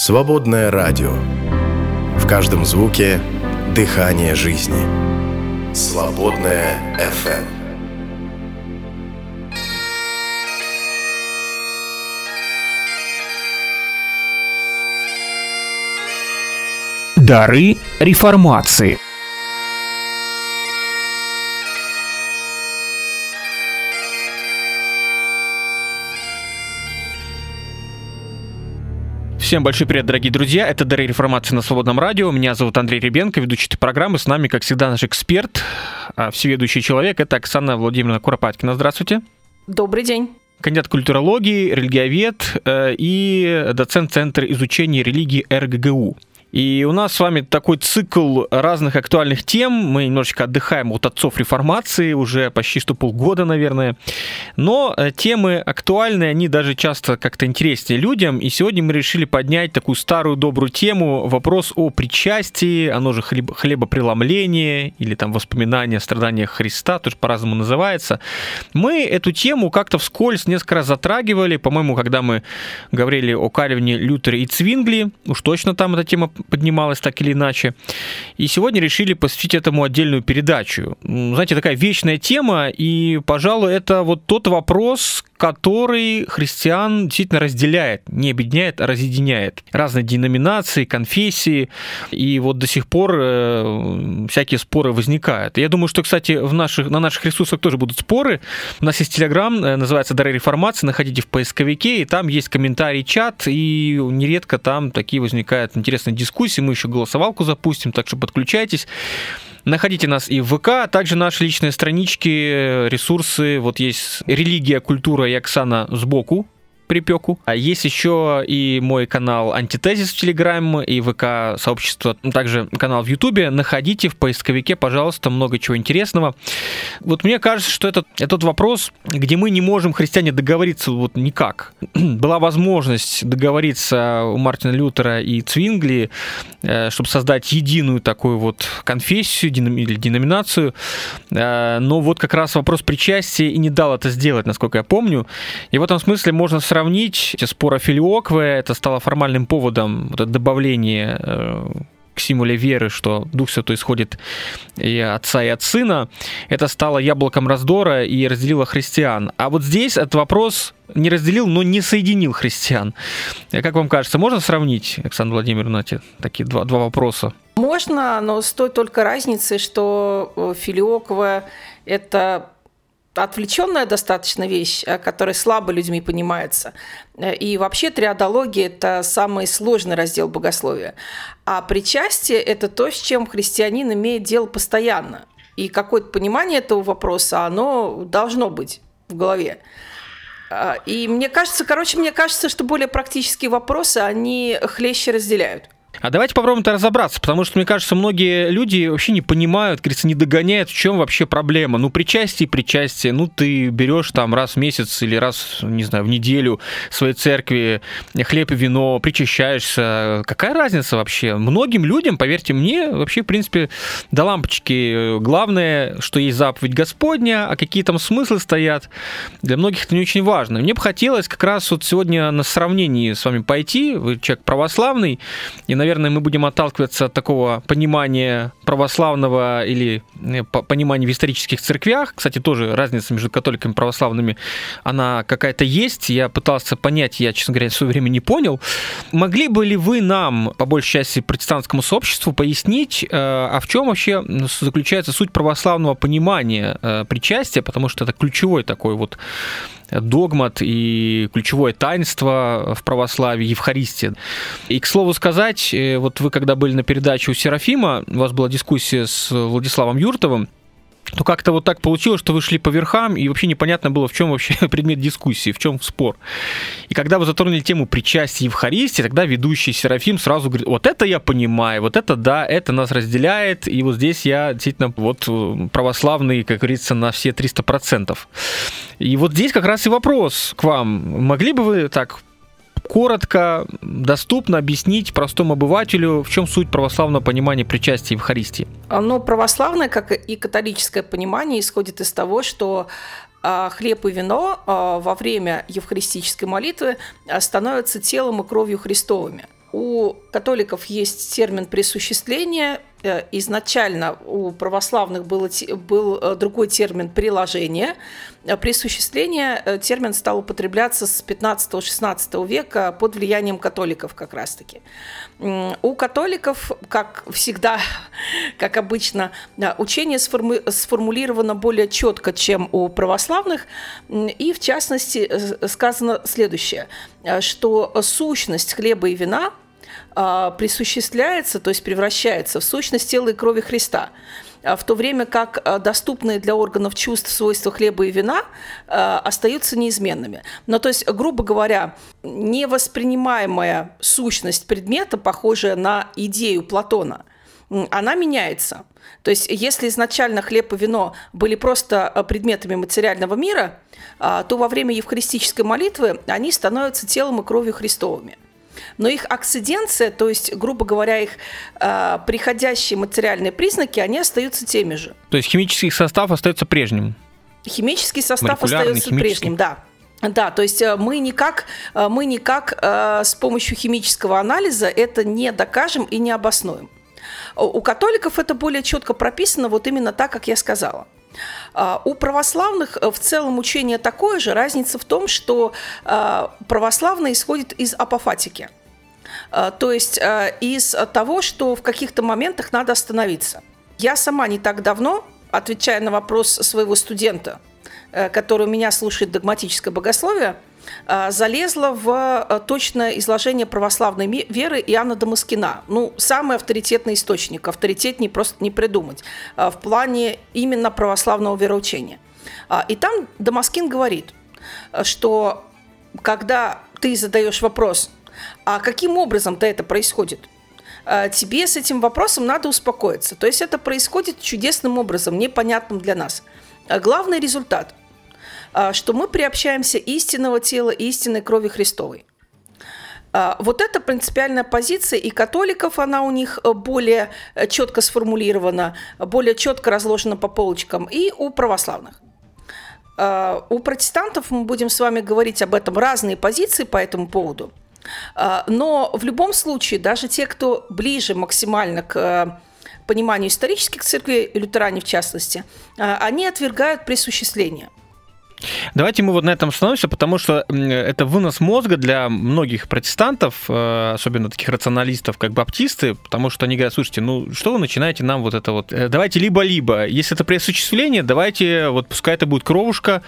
Свободное радио. В каждом звуке – дыхание жизни. Свободное FM. Дары реформации – Всем большой привет, дорогие друзья. Это Дары реформации на Свободном радио. Меня зовут Андрей Ребенко, ведущий этой программы. С нами, как всегда, наш эксперт, а, всеведущий человек. Это Оксана Владимировна Куропаткина. Здравствуйте. Добрый день кандидат культурологии, религиовед э, и доцент Центра изучения религии РГГУ. И у нас с вами такой цикл разных актуальных тем. Мы немножечко отдыхаем от отцов реформации, уже почти что полгода, наверное. Но э, темы актуальные, они даже часто как-то интереснее людям. И сегодня мы решили поднять такую старую добрую тему, вопрос о причастии, оно же хлеб, хлебопреломление или там воспоминания о страданиях Христа, тоже по-разному называется. Мы эту тему как-то вскользь несколько раз затрагивали, по-моему, когда мы говорили о Кальвине, Лютере и Цвингли, уж точно там эта тема поднималась так или иначе. И сегодня решили посвятить этому отдельную передачу. Знаете, такая вечная тема, и, пожалуй, это вот тот вопрос, который христиан действительно разделяет, не объединяет, а разъединяет. Разные деноминации, конфессии, и вот до сих пор э, всякие споры возникают. Я думаю, что, кстати, в наших, на наших ресурсах тоже будут споры. У нас есть телеграм, э, называется «Дары реформации», находите в поисковике, и там есть комментарий, чат, и нередко там такие возникают интересные дискуссии. Мы еще голосовалку запустим, так что подключайтесь. Находите нас и в ВК, а также наши личные странички, ресурсы. Вот есть «Религия, культура» и Оксана сбоку припеку. А есть еще и мой канал Антитезис в Телеграме и ВК сообщество, ну, также канал в Ютубе. Находите в поисковике, пожалуйста, много чего интересного. Вот мне кажется, что это этот вопрос, где мы не можем, христиане, договориться вот никак. Была возможность договориться у Мартина Лютера и Цвингли, э, чтобы создать единую такую вот конфессию или деноминацию. Э, но вот как раз вопрос причастия и не дал это сделать, насколько я помню. И в этом смысле можно сравнить сравнить спора Филиокве, это стало формальным поводом вот, добавления э, к символе веры, что Дух Святой исходит и от Отца, и от Сына, это стало яблоком раздора и разделило христиан. А вот здесь этот вопрос не разделил, но не соединил христиан. Э, как вам кажется, можно сравнить, Александр Владимировна, эти такие два, два вопроса? Можно, но с той только разницей, что э, Филиоква – это отвлеченная достаточно вещь, э, которая слабо людьми понимается. Э, и вообще триадология – это самый сложный раздел богословия. А причастие – это то, с чем христианин имеет дело постоянно. И какое-то понимание этого вопроса, оно должно быть в голове. Э, и мне кажется, короче, мне кажется, что более практические вопросы, они хлеще разделяют. А давайте попробуем это разобраться, потому что, мне кажется, многие люди вообще не понимают, говорится, не догоняют, в чем вообще проблема. Ну, причастие причастие. Ну, ты берешь там раз в месяц или раз, не знаю, в неделю в своей церкви хлеб и вино, причащаешься. Какая разница вообще? Многим людям, поверьте мне, вообще, в принципе, до лампочки. Главное, что есть заповедь Господня, а какие там смыслы стоят, для многих это не очень важно. Мне бы хотелось как раз вот сегодня на сравнении с вами пойти, вы человек православный, и, наверное, наверное, мы будем отталкиваться от такого понимания православного или э, понимания в исторических церквях. Кстати, тоже разница между католиками и православными, она какая-то есть. Я пытался понять, я, честно говоря, в свое время не понял. Могли бы ли вы нам, по большей части протестантскому сообществу, пояснить, э, а в чем вообще заключается суть православного понимания э, причастия, потому что это ключевой такой вот догмат и ключевое таинство в православии, Евхаристия. И, к слову сказать, э, вот вы когда были на передаче у Серафима, у вас была дискуссия с Владиславом Юртовым, то как-то вот так получилось, что вы шли по верхам, и вообще непонятно было, в чем вообще предмет дискуссии, в чем спор. И когда вы затронули тему причастия Евхаристии, тогда ведущий Серафим сразу говорит, вот это я понимаю, вот это да, это нас разделяет, и вот здесь я действительно вот э, православный, как говорится, на все 300%. И вот здесь как раз и вопрос к вам. Могли бы вы так коротко, доступно объяснить простому обывателю, в чем суть православного понимания причастия Евхаристии? Ну, православное, как и католическое понимание, исходит из того, что а, хлеб и вино а, во время евхаристической молитвы становятся телом и кровью Христовыми. у католиков есть термин присуществления. Э, изначально у православных был, был э, другой термин приложение. Э, присуществление термин стал употребляться с 15-16 века под влиянием католиков как раз-таки. У католиков, как всегда, как обычно, учение сформулировано более четко, чем у православных. И, в частности, сказано следующее, что сущность хлеба и вина присуществляется, то есть превращается в сущность тела и крови Христа в то время как доступные для органов чувств свойства хлеба и вина остаются неизменными. Но то есть, грубо говоря, невоспринимаемая сущность предмета, похожая на идею Платона, она меняется. То есть, если изначально хлеб и вино были просто предметами материального мира, то во время евхаристической молитвы они становятся телом и кровью Христовыми но их акциденция, то есть, грубо говоря, их э, приходящие материальные признаки, они остаются теми же. То есть химический состав остается прежним? Химический состав остается прежним, да. Да, то есть э, мы никак, э, мы никак э, с помощью химического анализа это не докажем и не обоснуем. У католиков это более четко прописано вот именно так, как я сказала. А, у православных э, в целом учение такое же. Разница в том, что а, православное исходит из апофатики. А, то есть из того, что в каких-то моментах надо остановиться. Я сама не так давно, отвечая на вопрос своего студента, э, который у меня слушает догматическое богословие, залезла в а, точное изложение православной веры Иоанна Дамаскина. Ну, самый авторитетный источник, авторитет не просто не придумать, а, в плане именно православного вероучения. И там Дамаскин говорит, что когда ты задаешь вопрос, а каким образом-то это происходит, тебе с этим вопросом надо успокоиться. То есть это происходит чудесным образом, непонятным для нас. Главный результат – а, что мы приобщаемся истинного тела истинной крови Христовой. А, вот это принципиальная позиция, и католиков она у них э, более э, четко сформулирована, более четко разложена по полочкам, и у православных. А, у протестантов мы будем с вами говорить об этом разные позиции по этому поводу. Но в любом случае, даже те, кто ближе максимально к э, пониманию исторических церквей, лютеране в частности, они отвергают присуществление – Давайте мы вот на этом остановимся, потому что это вынос мозга для многих протестантов, э, особенно таких рационалистов, как баптисты, потому что они говорят, слушайте, ну что вы начинаете нам вот это вот, э, давайте либо-либо, если это пресуществление, давайте, вот пускай это будет кровушка,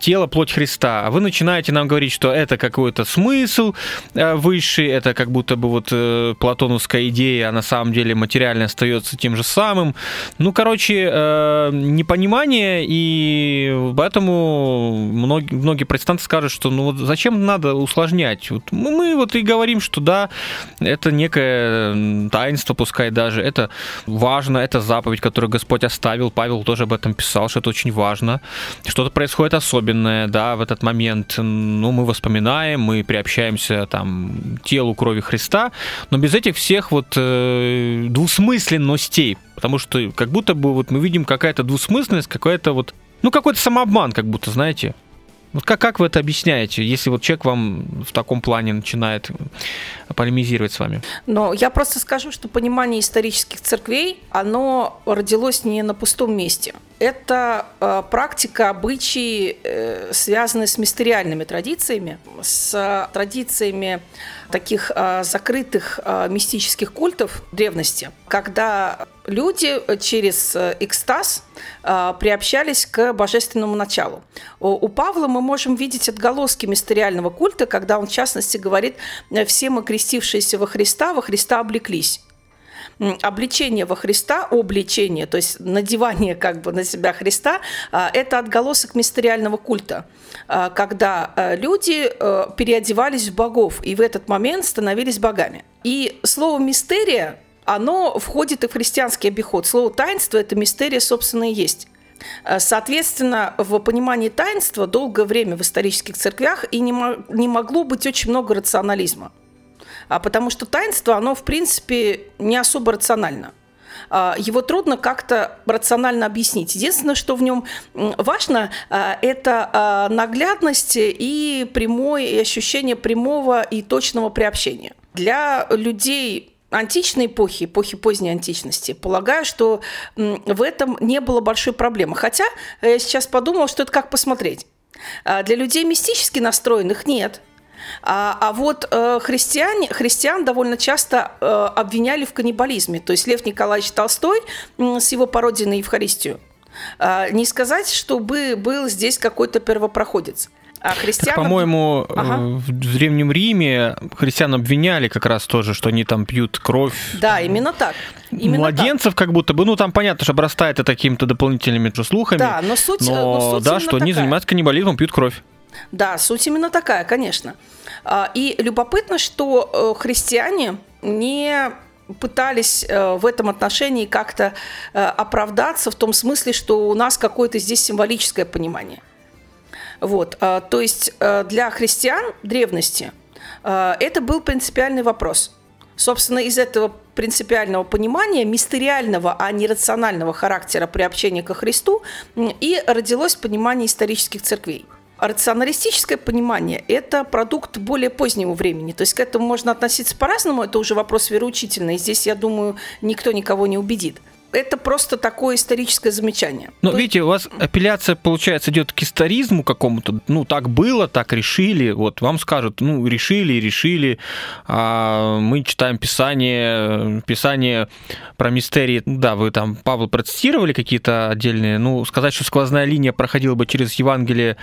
тело, плоть Христа. А вы начинаете нам говорить, что это какой-то смысл э, высший, это как будто бы вот э, платоновская идея, а на самом деле материально остается тем же самым. Ну, короче, непонимание, и поэтому многие, многие протестанты скажут, что ну вот зачем надо усложнять? Вот мы вот и говорим, что да, это некое таинство, пускай даже, это важно, это заповедь, которую Господь оставил, Павел тоже об этом писал, что это очень важно. Что-то происходит особенное, да, в этот момент, ну, мы воспоминаем, мы приобщаемся там телу крови Христа, но без этих всех вот э, двусмысленностей, потому что как будто бы вот мы видим какая-то двусмысленность, какая-то вот, ну, какой-то самообман, как будто, знаете, вот как, как вы это объясняете, если вот человек вам в таком плане начинает полемизировать с вами? Но я просто скажу, что понимание исторических церквей, оно родилось не на пустом месте. Это э, практика, обычаи, э, связанные с мистериальными традициями, с традициями таких э, закрытых э, мистических культов древности, когда люди через э, экстаз э, приобщались к божественному началу. У, Павла мы можем видеть отголоски мистериального культа, когда он, в частности, говорит, все мы крестившиеся во Христа, во Христа облеклись обличение во Христа, обличение, то есть надевание как бы на себя Христа, это отголосок мистериального культа, когда люди э, переодевались в богов и в этот момент становились богами. И слово «мистерия» оно входит и в христианский обиход. Слово «таинство» – это мистерия, собственно, и есть. Соответственно, в понимании таинства долгое время в исторических церквях и не, могло быть очень много рационализма. А потому что таинство, оно, в принципе, не особо рационально а, его трудно как-то рационально объяснить. Единственное, что в нем важно, а, это наглядность и прямое и ощущение прямого и точного приобщения – Для людей античной эпохи, эпохи поздней античности, полагаю, что в этом не было большой проблемы. Хотя я сейчас подумала, что это как посмотреть. А для людей мистически настроенных нет. А, а вот э, христиане, христиан довольно часто э, обвиняли в каннибализме. То есть Лев Николаевич Толстой э, с его пародией на Евхаристию. Э, не сказать, чтобы был здесь какой-то первопроходец. А христиан... по-моему, э, ага. в Древнем Риме христиан обвиняли как раз тоже, что они там пьют кровь. Да, именно так. Именно Младенцев так. как будто бы, ну там понятно, что обрастает это какими-то дополнительными слухами. Да, но суть, но, но суть да, что такая. они занимаются каннибализмом, пьют кровь. Да, суть именно такая, конечно. А, и любопытно, что э, христиане не пытались э, в этом отношении как-то оправдаться в том смысле, что у нас какое-то здесь символическое понимание. Вот, а, то есть э, для христиан древности э, это был принципиальный вопрос. Собственно, из этого принципиального понимания, мистериального, а не рационального характера приобщения ко Христу, и родилось понимание исторических церквей. Рационалистическое понимание – это продукт более позднего времени. То есть к этому можно относиться по-разному, это уже вопрос вероучительный. Здесь, я думаю, никто никого не убедит это просто такое историческое замечание. Но То... видите, у вас апелляция, получается, идет к историзму какому-то. Ну, так было, так решили. Вот вам скажут, ну, решили, решили. А мы читаем Писание, Писание про мистерии. Да, вы там, Павел, процитировали какие-то отдельные. Ну, сказать, что сквозная линия проходила бы через Евангелие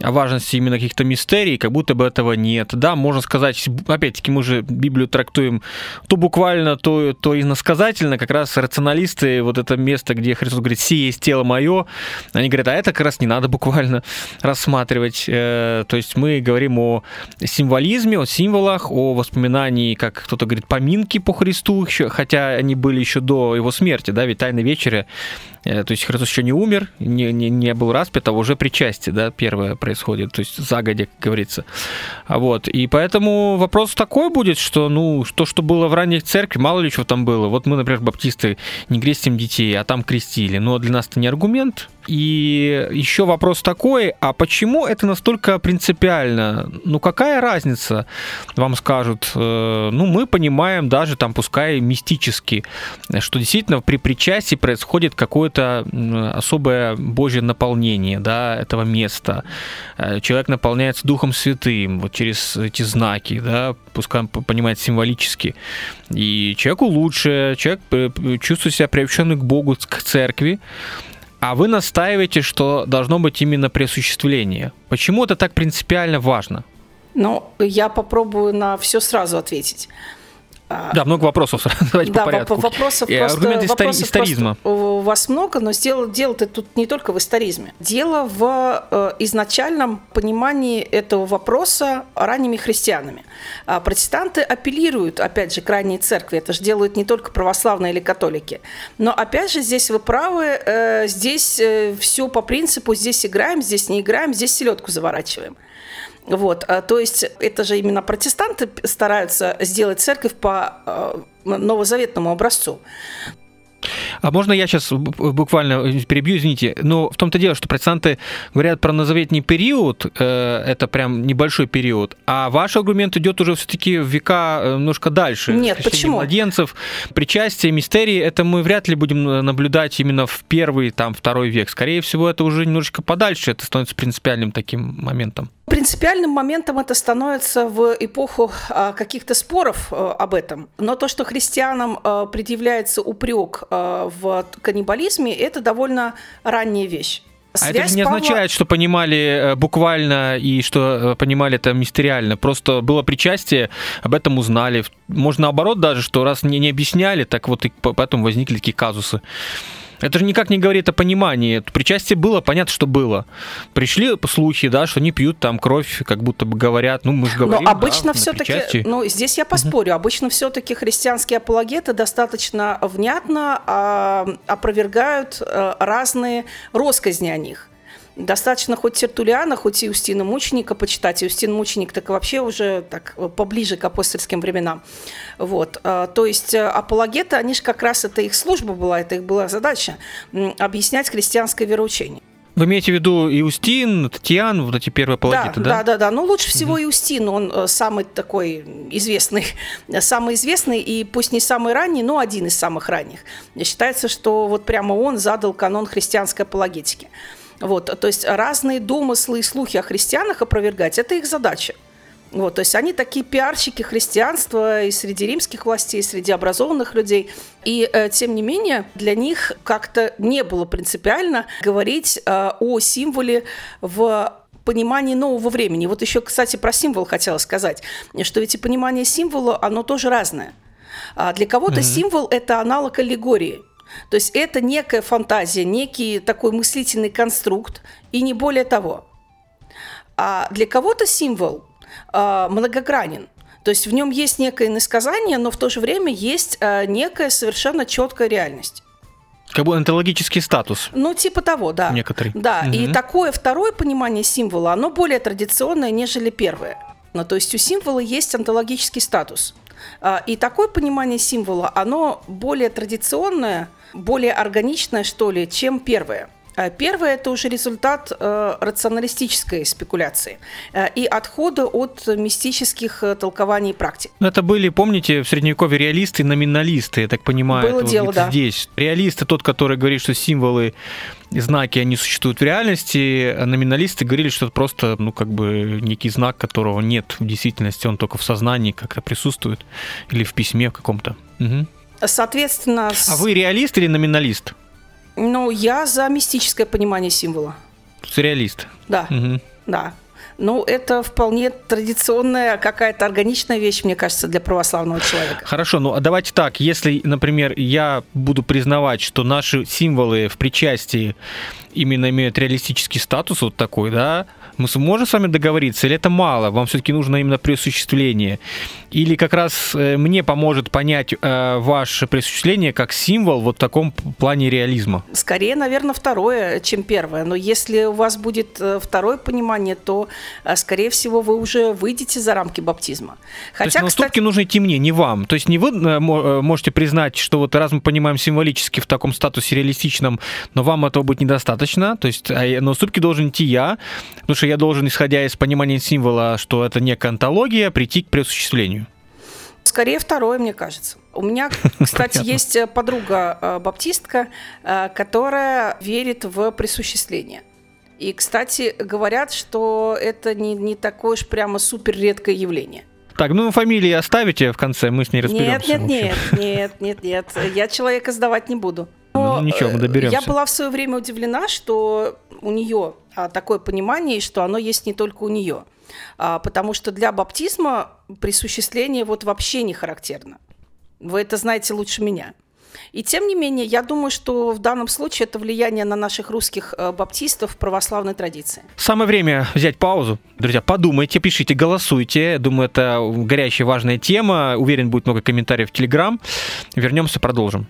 о важности именно каких-то мистерий, как будто бы этого нет. Да, можно сказать, опять-таки, мы же Библию трактуем то буквально, то, то иносказательно, как раз рационалисты Иисусе, вот это место, где Христос говорит, «Си есть тело мое», они говорят, а это как раз не надо буквально рассматривать. Э, то есть мы говорим о символизме, о символах, о воспоминании, как кто-то говорит, поминки по Христу, хотя они были еще до его смерти, да, ведь Тайна вечеря то есть Христос еще не умер, не, не, не был распят, а уже причастие, да, первое происходит, то есть загодя, как говорится. Вот, и поэтому вопрос такой будет, что, ну, то, что было в ранних церкви, мало ли что там было. Вот мы, например, баптисты не крестим детей, а там крестили. Но для нас это не аргумент, и еще вопрос такой, а почему это настолько принципиально? Ну какая разница, вам скажут? Э, ну мы понимаем даже там, пускай мистически, что действительно при причастии происходит какое-то особое Божье наполнение да, этого места. Э, человек наполняется Духом Святым вот через эти знаки, да, пускай понимает символически. И человеку лучше, человек э, чувствует себя приобщенным к Богу, к церкви, а вы настаиваете, что должно быть именно присуществление. Почему это так принципиально важно? Ну, я попробую на все сразу ответить. Да, много вопросов. Давайте да, по порядку. Вопросов просто, аргумент вопросов историзма. Просто вас много, но дело, дело-то тут не только в историзме. Дело в э, изначальном понимании этого вопроса ранними христианами. А протестанты апеллируют, опять же, к ранней церкви. Это же делают не только православные или католики. Но, опять же, здесь вы правы. Э, здесь э, все по принципу «здесь играем, здесь не играем, здесь селедку заворачиваем». Вот, а, то есть это же именно протестанты стараются сделать церковь по а, новозаветному образцу. А можно я сейчас буквально перебью, извините, но в том-то дело, что протестанты говорят про назоветний период, э, это прям небольшой период, а ваш аргумент идет уже все-таки в века э, немножко дальше. Нет, почему? Младенцев, причастие, мистерии, это мы вряд ли будем наблюдать именно в первый, там, второй век. Скорее всего, это уже немножечко подальше, это становится принципиальным таким моментом. Принципиальным моментом это становится в эпоху а, каких-то споров а, об этом. Но то, что христианам а, предъявляется упрек в каннибализме, это довольно ранняя вещь. А это не Павла... означает, что понимали э, буквально и что э, понимали это мистериально. Просто было причастие, об этом узнали. Можно наоборот даже, что раз не, не объясняли, так вот и потом возникли такие казусы. Это же никак не говорит о понимании. Причастие было, понятно, что было. Пришли слухи, да, что они пьют там кровь, как будто бы говорят, ну мы же говорим. Но обычно да, все-таки, ну здесь я поспорю, угу. обычно все-таки христианские апологеты достаточно внятно а, опровергают а, разные росказни о них. Достаточно хоть Тертулиана, хоть и Устина Мученика почитать. И Устин Мученик так вообще уже так поближе к апостольским временам. Вот. А, то есть э, апологеты, они же как раз это их служба была, это их была задача объяснять христианское вероучение. Вы имеете в виду Иустин, Татьян, вот эти первые апологеты, да? Да, да, да. Ну, лучше всего угу. Иустин, он э, самый такой известный, самый известный, и пусть не самый ранний, но один из самых ранних. Считается, что вот прямо он задал канон христианской апологетики. Вот, то есть разные домыслы и слухи о христианах опровергать – это их задача. Вот, то есть они такие пиарщики христианства и среди римских властей, и среди образованных людей. И э, тем не менее для них как-то не было принципиально говорить э, о символе в понимании нового времени. Вот еще, кстати, про символ хотела сказать, что ведь и понимание символа, оно тоже разное. А для кого-то mm-hmm. символ – это аналог аллегории. То есть это некая фантазия, некий такой мыслительный конструкт, и не более того. А для кого-то символ э, многогранен. То есть в нем есть некое иносказание, но в то же время есть э, некая совершенно четкая реальность. Как бы онтологический статус. Ну, типа того, да. Некоторый. Да, угу. и такое второе понимание символа, оно более традиционное, нежели первое. Ну, то есть у символа есть онтологический статус. А, и такое понимание символа, оно более традиционное, более органичное, что ли, чем первое. А первое – это уже результат э, рационалистической спекуляции э, и отхода от мистических э, толкований и практик. Ну, это были, помните, в Средневековье реалисты и номиналисты, я так понимаю. Было дело, да. Здесь. Реалисты тот, который говорит, что символы и знаки, они существуют в реальности, а номиналисты говорили, что это просто, ну, как бы некий знак, которого нет в действительности, он только в сознании как-то присутствует или в письме каком-то. Угу. Соответственно... А вы реалист или номиналист? Ну, я за мистическое понимание символа. Сюрреалист. Да, угу. да. Ну, это вполне традиционная какая-то органичная вещь, мне кажется, для православного человека. Хорошо, ну а давайте так, если, например, я буду признавать, что наши символы в причастии именно имеют реалистический статус вот такой, да, мы сможем с вами договориться, или это мало? Вам все-таки нужно именно присуществление? Или как раз э, мне поможет понять э, ваше присуществление как символ вот в таком плане реализма? Скорее, наверное, второе, чем первое. Но если у вас будет э, второе понимание, то, скорее всего, вы уже выйдете за рамки баптизма. Хотя, То есть на уступки кстати... нужно идти мне, не вам. То есть не вы можете признать, что вот раз мы понимаем символически в таком статусе реалистичном, но вам этого будет недостаточно. То есть а на уступки должен идти я, потому что я должен, исходя из понимания символа, что это некая антология, прийти к преосуществлению. Скорее второе, мне кажется. У меня, кстати, есть э, подруга э, баптистка, э, которая верит в присуществление. И, кстати, говорят, что это не, не такое уж прямо супер редкое явление. Так, ну фамилии оставите в конце, мы с ней разберемся. Нет, нет, нет, нет, нет, нет. Я человека сдавать не буду. Но ну, ничего, мы доберемся. Я была в свое время удивлена, что у нее а, такое понимание, что оно есть не только у нее. А, потому что для баптизма присуществление вот вообще не характерно. Вы это знаете лучше меня. И тем не менее, я думаю, что в данном случае это влияние на наших русских э, баптистов православной традиции. Самое время взять паузу. Друзья, подумайте, пишите, голосуйте. Думаю, это горячая, важная тема. Уверен, будет много комментариев в Телеграм. Вернемся, продолжим.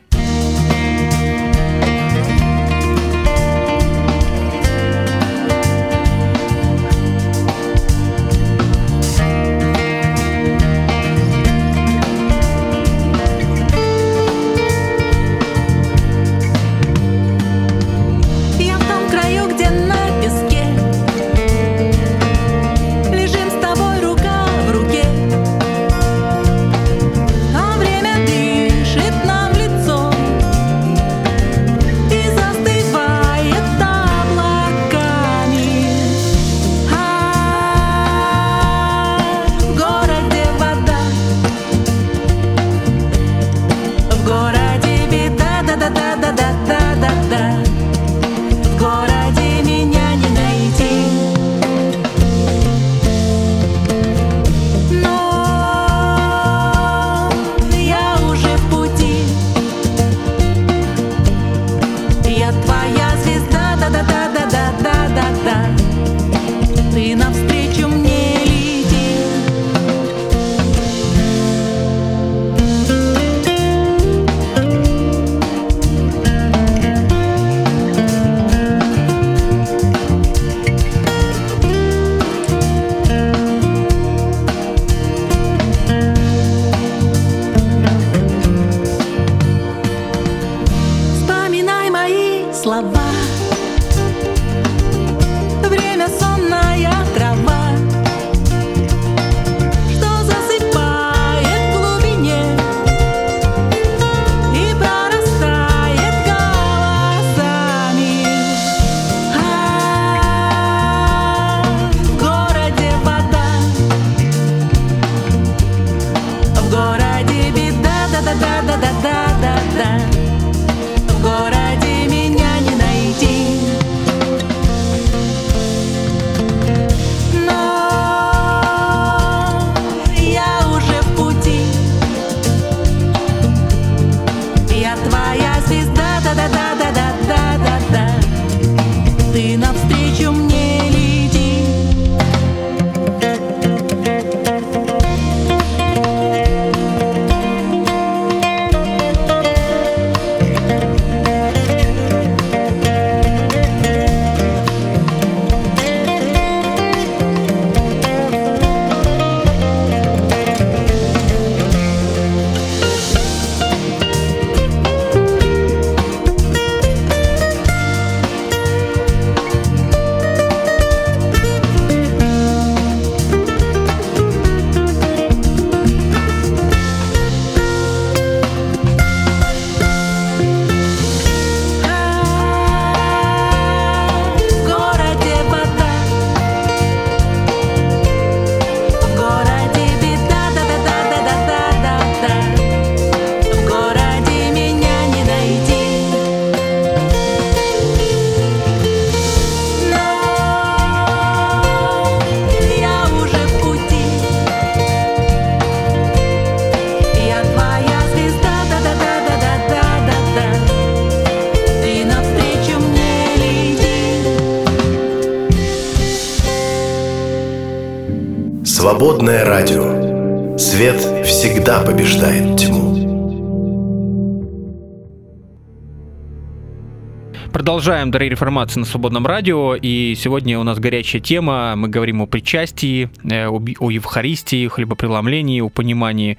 Продолжаем «Дары реформации» на Свободном радио, и сегодня у нас горячая тема. Мы говорим о причастии, э, о Евхаристии, хлебопреломлении, о понимании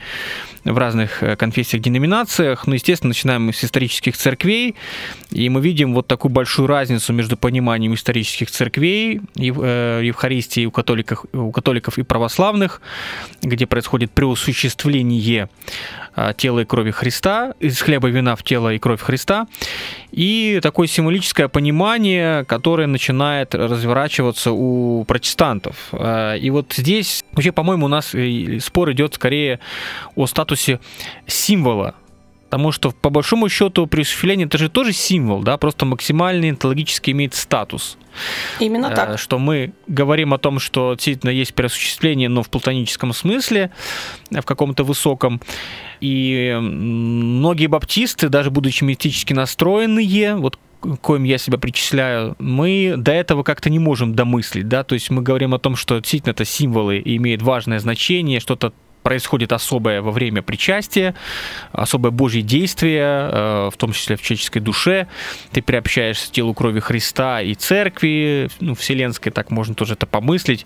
в разных э, конфессиях, деноминациях. Ну, естественно, начинаем с исторических церквей, и мы видим вот такую большую разницу между пониманием исторических церквей, э, Евхаристии у католиков, у католиков и православных, где происходит преосуществление тела и крови Христа, из хлеба и вина в тело и кровь Христа, и такое символическое понимание, которое начинает разворачиваться у протестантов. Э, и вот здесь, вообще, по-моему, у нас спор идет скорее о статусе символа Потому что, по большому счету, преосуществление это же тоже символ, да, просто максимальный онтологически имеет статус. Именно так. Э, что мы говорим о том, что действительно есть преосуществление, но в платоническом смысле, в каком-то высоком. И многие баптисты, даже будучи мистически настроенные, вот коим я себя причисляю, мы до этого как-то не можем домыслить, да, то есть мы говорим о том, что действительно это символы имеют важное значение, что-то происходит особое во время причастия, особое Божье действие, э, в том числе в человеческой душе. Ты приобщаешься к телу крови Христа и церкви, ну, вселенской, так можно тоже это помыслить.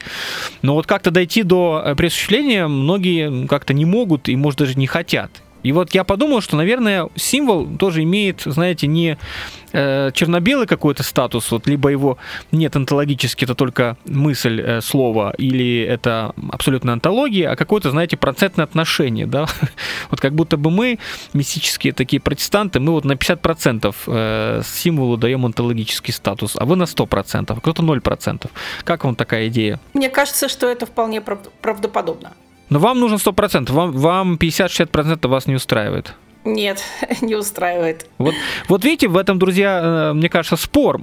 Но вот как-то дойти до э, пресуществления многие как-то не могут и, может, даже не хотят. И вот я подумал, что, наверное, символ тоже имеет, знаете, не э, черно-белый какой-то статус, вот либо его нет онтологически, это только мысль э, слова, или это абсолютно антология, а какое-то, знаете, процентное отношение, да, вот как будто бы мы, мистические такие протестанты, мы вот на 50% э, символу даем онтологический статус, а вы на 100%, а кто-то 0%. Как вам такая идея? Мне кажется, что это вполне правдоподобно. Но вам нужно 100%, вам, вам 50-60% вас не устраивает. Нет, не устраивает. Вот, вот видите, в этом, друзья, э, мне кажется, спор.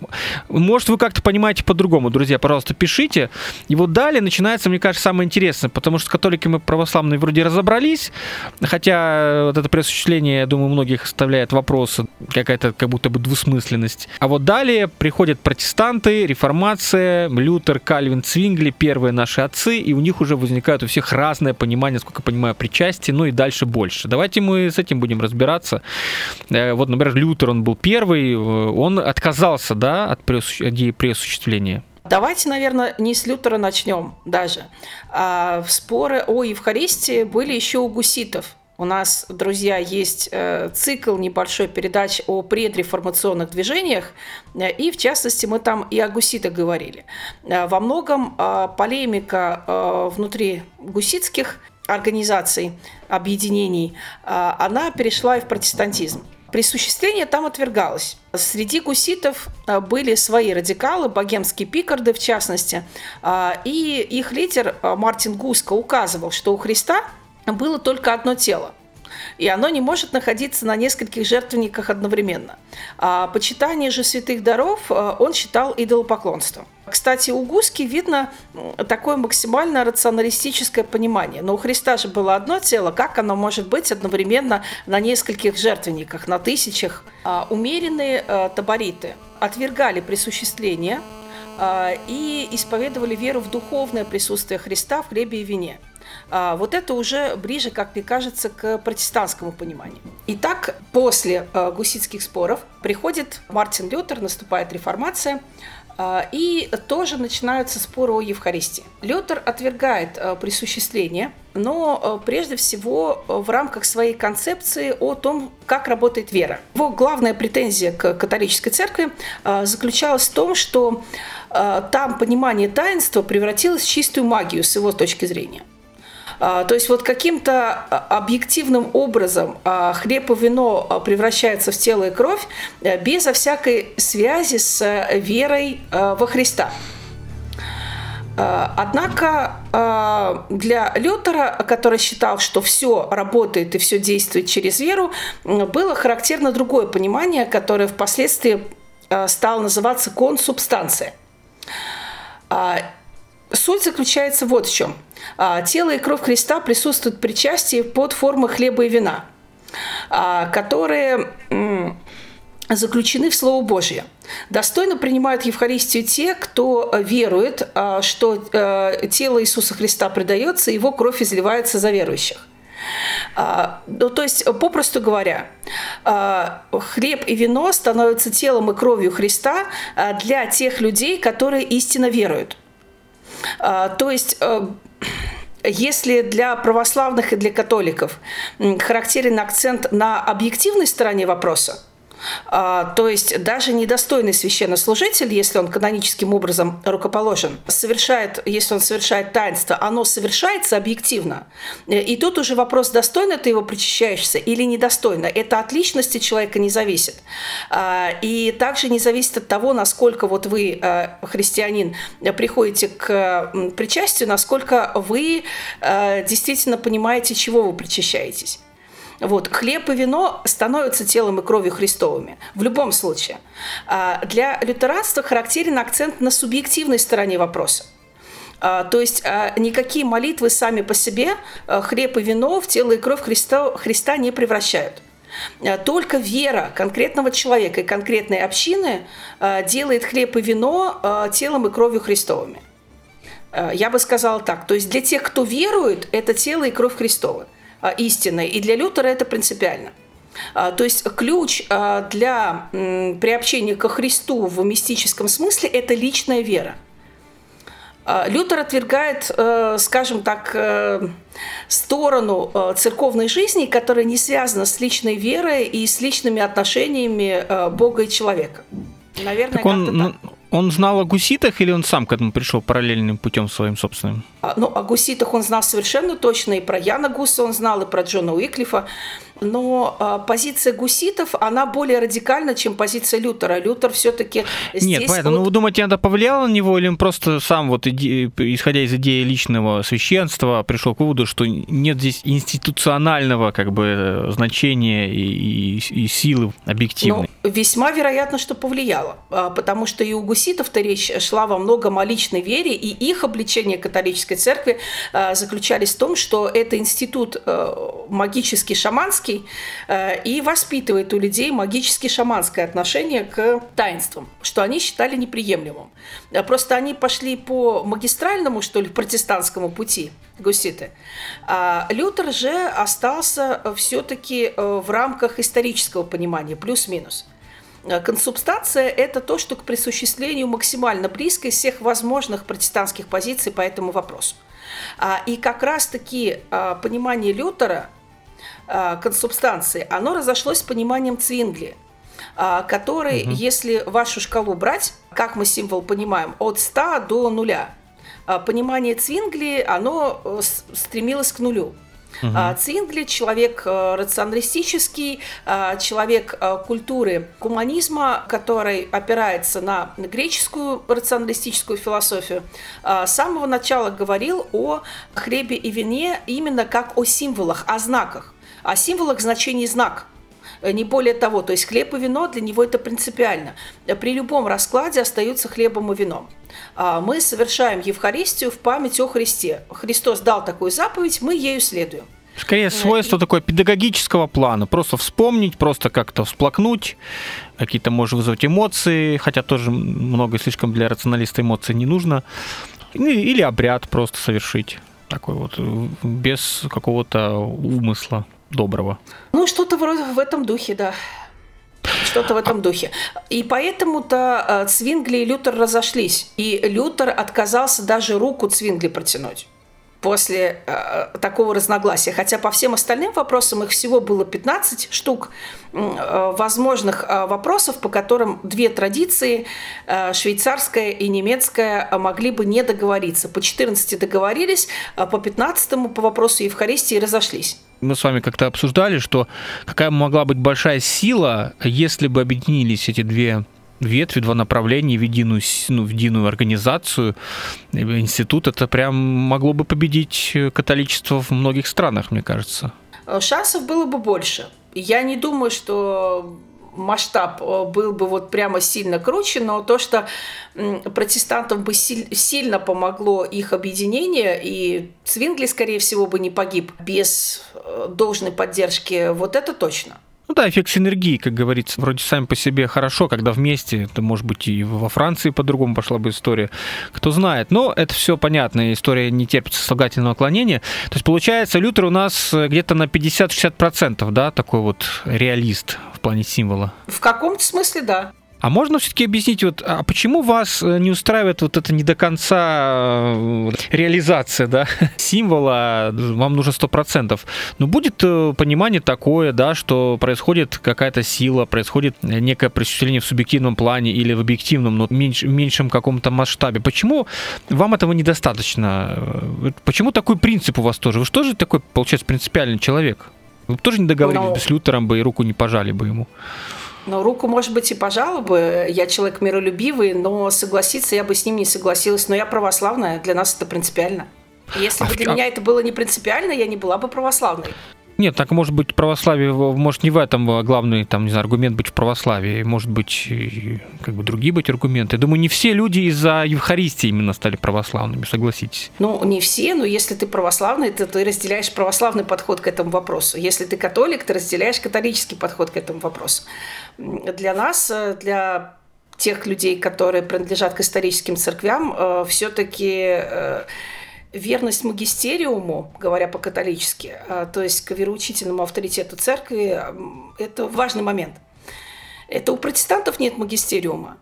Может, вы как-то понимаете по-другому, друзья, пожалуйста, пишите. И вот далее начинается, мне кажется, самое интересное, потому что с католиками православные вроде разобрались, хотя вот это преосуществление, я думаю, многих оставляет вопросы, какая-то как будто бы двусмысленность. А вот далее приходят протестанты, реформация, Лютер, Кальвин, Цвингли, первые наши отцы, и у них уже возникает у всех разное понимание, сколько я понимаю, причастия, ну и дальше больше. Давайте мы с этим будем разбираться. Э, вот, например, Лютер, он был первый, э, он отказался, да, от идеи преосуществления. Давайте, наверное, не с Лютера начнем даже. А споры о Евхаристии были еще у гуситов. У нас, друзья, есть э, цикл небольшой передач о предреформационных движениях, и в частности мы там и о гуситах говорили. Во многом полемика внутри гуситских организаций, объединений, а, она перешла и в протестантизм. Присуществление там отвергалось. Среди гуситов а, были свои радикалы, богемские пикарды в частности, а, и их лидер Мартин Гуско указывал, что у Христа было только одно тело и оно не может находиться на нескольких жертвенниках одновременно. А почитание же святых даров э, он считал идолопоклонством. Кстати, у Гуски видно такое максимально рационалистическое понимание. Но у Христа же было одно тело, как оно может быть одновременно на нескольких жертвенниках, на тысячах? А умеренные э, табориты отвергали присуществление э, и исповедовали веру в духовное присутствие Христа в хлебе и вине. А, вот это уже ближе, как мне кажется, к протестантскому пониманию. Итак, после а, гуситских споров приходит Мартин Лютер, наступает реформация, а, и тоже начинаются споры о Евхаристии. Лютер отвергает присуществление, но прежде всего в рамках своей концепции о том, как работает вера. Его главная претензия к католической церкви заключалась в том, что там понимание таинства превратилось в чистую магию с его точки зрения. А, то есть вот каким-то а, объективным образом а, хлеб и вино превращаются в тело и кровь э, безо всякой связи с э, верой э, во Христа. Однако для Лютера, который считал, что все работает и все действует через веру, было характерно другое понимание, которое впоследствии стало называться консубстанция. Суть заключается вот в чем. А, тело и кровь Христа присутствуют при причастии под формой хлеба и вина, а, которые заключены в Слово Божье. Достойно принимают Евхаристию те, кто верует, что тело Иисуса Христа предается, его кровь изливается за верующих. Ну, то есть, попросту говоря, хлеб и вино становятся телом и кровью Христа для тех людей, которые истинно веруют. То есть если для православных и для католиков характерен акцент на объективной стороне вопроса, а, то есть даже недостойный священнослужитель, если он каноническим образом рукоположен, совершает, если он совершает таинство, оно совершается объективно. И тут уже вопрос, достойно ты его причащаешься или недостойно. Это от личности человека не зависит. А, и также не зависит от того, насколько вот вы, а, христианин, приходите к причастию, насколько вы действительно понимаете, чего вы причащаетесь. Вот, хлеб и вино становятся телом и кровью Христовыми. В любом случае. А, для лютеранства характерен акцент на субъективной стороне вопроса. А, то есть а, никакие молитвы сами по себе хлеб и вино в тело и кровь Христа, Христа не превращают. Только вера конкретного человека и конкретной общины делает хлеб и вино телом и кровью Христовыми. Я бы сказала так. То есть для тех, кто верует, это тело и кровь Христова. А, истиной. И для Лютера это принципиально. А, то есть ключ а, для приобщения ко Христу в мистическом смысле – это личная вера. Лютер отвергает, э, скажем так, э, сторону э, церковной жизни, которая не связана с личной верой и с личными отношениями Бога и человека. Наверное, так он, так. Он знал о гуситах или он сам к этому пришел параллельным путем своим собственным? Ну, о гуситах он знал совершенно точно, и про Яна Гуса он знал, и про Джона Уиклифа но э, позиция гуситов, она более радикальна, чем позиция Лютера. Лютер все-таки здесь... Нет, понятно. Вот... Ну, вы думаете, это повлияло на него, или он просто сам, вот, иде... исходя из идеи личного священства, пришел к выводу, что нет здесь институционального как бы значения и, и, и силы объективной? Ну, весьма вероятно, что повлияло, а, потому что и у гуситов-то речь шла во многом о личной вере, и их обличение католической церкви а, заключались в том, что это институт магический, шаманский, э, и воспитывает у людей магически шаманское отношение к таинствам, что они считали неприемлемым. Э, просто они пошли по магистральному, что ли, протестантскому пути, гуситы. А Лютер же остался все-таки э, в рамках исторического понимания, плюс-минус. Консубстанция – это то, что к присуществлению максимально близко из всех возможных протестантских позиций по этому вопросу. А, и как раз-таки понимание Лютера Э, консубстанции, оно разошлось с пониманием Цвингли, э, который, угу. если вашу шкалу брать, как мы символ понимаем, от 100 до нуля, э, понимание Цвингли, оно стремилось к нулю. Угу. Цвингли – человек рационалистический, человек культуры гуманизма, который опирается на греческую рационалистическую философию, с самого начала говорил о хлебе и вине именно как о символах, о знаках а символах значение знак. Э, не более того, то есть хлеб и вино для него это принципиально. При любом раскладе остаются хлебом и вином. А мы совершаем Евхаристию в память о Христе. Христос дал такую заповедь, мы ею следуем. Скорее, э, свойство такое педагогического плана. Просто вспомнить, просто как-то всплакнуть, какие-то, может, вызвать эмоции, хотя тоже много слишком для рационалиста эмоций не нужно. Или обряд просто совершить такой вот, без какого-то умысла доброго. Ну, что-то вроде в этом духе, да. Что-то в этом духе. И поэтому-то э, Цвингли и Лютер разошлись. И Лютер отказался даже руку Цвингли протянуть после э, такого разногласия. Хотя по всем остальным вопросам их всего было 15 штук э, возможных э, вопросов, по которым две традиции, э, швейцарская и немецкая, могли бы не договориться. По 14 договорились, а по 15 по вопросу Евхаристии разошлись мы с вами как-то обсуждали, что какая могла быть большая сила, если бы объединились эти две ветви, два направления в единую, ну, в единую организацию, институт, это прям могло бы победить католичество в многих странах, мне кажется. Шансов было бы больше. Я не думаю, что масштаб э, был бы вот прямо сильно круче, но то, что протестантам бы сильно помогло их объединение, и Цвингли, скорее всего, бы не погиб без э, должной поддержки, вот это точно. Ну да, эффект синергии, как говорится, вроде сами по себе хорошо, когда вместе, это может быть и во Франции по-другому пошла бы история, кто знает. Но это все понятно, история не терпит сослагательного отклонения. То есть получается, Лютер у нас где-то на 50-60%, да, такой вот реалист в плане символа. В каком-то смысле, да. А можно все-таки объяснить, вот, а почему вас э, не устраивает вот это не до конца э, реализация да, символа, вам нужно 100%, но ну, будет э, понимание такое, да, что происходит какая-то сила, происходит некое присутствие в субъективном плане или в объективном, но меньш, меньшем каком-то масштабе. Почему вам этого недостаточно? Почему такой принцип у вас тоже? Вы же тоже такой, получается, принципиальный человек? Вы тоже не договорились но... бы с Лютером бы и руку не пожали бы ему? Но руку, может быть, и пожала бы. Я человек миролюбивый, но согласиться я бы с ним не согласилась. Но я православная, для нас это принципиально. Если а бы для а... меня это было не принципиально, я не была бы православной. Нет, так может быть православие, может не в этом а главный, там, не знаю, аргумент быть в православии, может быть как бы другие быть аргументы. Я думаю, не все люди из-за Евхаристии именно стали православными, согласитесь. Ну, не все, но если ты православный, то ты разделяешь православный подход к этому вопросу. Если ты католик, ты разделяешь католический подход к этому вопросу. Для нас, э, для тех людей, которые принадлежат к историческим церквям, э, все-таки э, верность магистериуму, говоря по-католически, то есть к вероучительному авторитету церкви, это важный момент. Это у протестантов нет магистериума.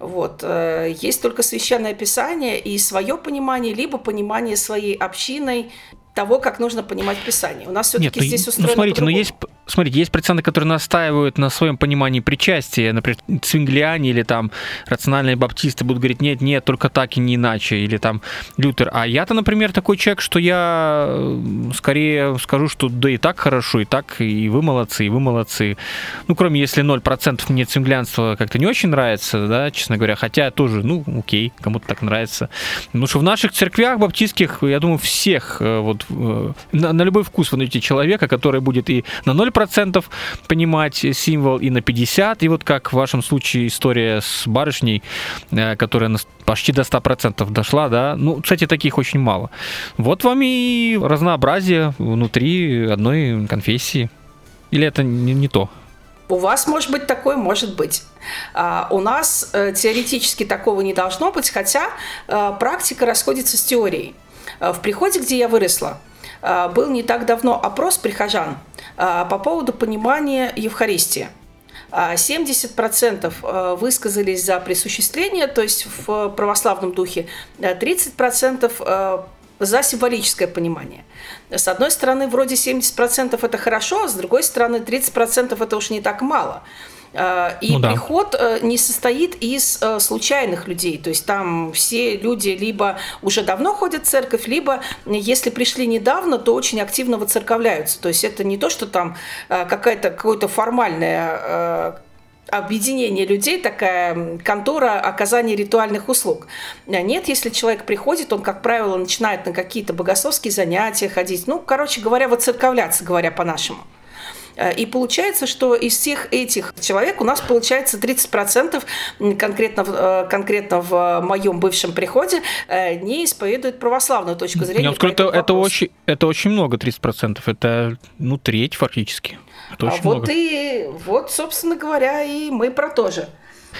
Вот. Есть только священное писание и свое понимание, либо понимание своей общиной того, как нужно понимать Писание. У нас все-таки Нет, здесь ну, устроено ну, смотрите, но есть, смотрите, есть проценты, которые настаивают на своем понимании причастия, например, цвинглиане или там рациональные баптисты будут говорить, нет, нет, только так и не иначе, или там Лютер. А я-то, например, такой человек, что я э, скорее скажу, что да и так хорошо, и так, и вы молодцы, и вы молодцы. Ну, кроме если 0% мне цвинглянство как-то не очень нравится, да, честно говоря, хотя тоже, ну, окей, кому-то так нравится. Потому что в наших церквях баптистских, я думаю, всех э, вот Э, на, на любой вкус вы найдете человека, который будет и на 0% понимать символ, и на 50%. И вот как в вашем случае история с барышней, э, которая почти до 100% дошла, да. Ну, кстати, таких очень мало. Вот вам и разнообразие внутри одной конфессии. Или это не, не то? У вас может быть такое, может быть. А, у нас э, теоретически такого не должно быть, хотя э, практика расходится с теорией. В приходе, где я выросла, был не так давно опрос прихожан э, по поводу понимания Евхаристии. 70% высказались за присуществление, то есть в православном духе, 30% за символическое понимание. С одной стороны, вроде 70% это хорошо, а с другой стороны, 30% это уж не так мало. Э, и ну, да. приход э, не состоит из э, случайных людей. То есть там все люди либо уже давно ходят в церковь, либо если пришли недавно, то очень активно воцерковляются. То есть это не то, что там какая-то какое-то формальное объединение людей, такая контора оказания ритуальных услуг. Нет, если человек приходит, он, как правило, начинает на какие-то богословские занятия ходить. Ну, короче говоря, воцерковляться, говоря по-нашему. Э, и получается, что из всех этих человек у нас получается 30% конкретно, э, конкретно в моем бывшем приходе э, не исповедуют православную точку зрения. Я скажу, это, это, очень, это очень много, 30%. Это, ну, треть фактически. Это а вот много. и, вот, собственно говоря, и мы про то же.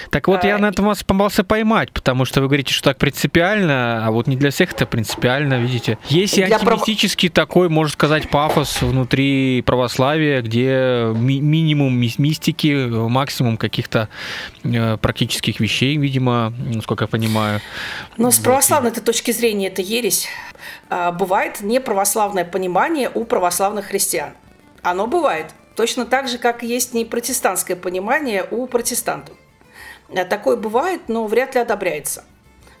Так вот, а, я на этом вас попался поймать, потому что вы говорите, что так принципиально, а вот не для всех это принципиально, видите. Есть и антимистический прав... такой, можно сказать, пафос внутри православия, где ми- минимум мистики, максимум каких-то э, практических вещей, видимо, насколько я понимаю. Но с православной вот. точки зрения это ересь. А, бывает неправославное понимание у православных христиан. Оно бывает. Точно так же, как есть непротестантское понимание у протестантов. Э, такое бывает, но вряд ли одобряется.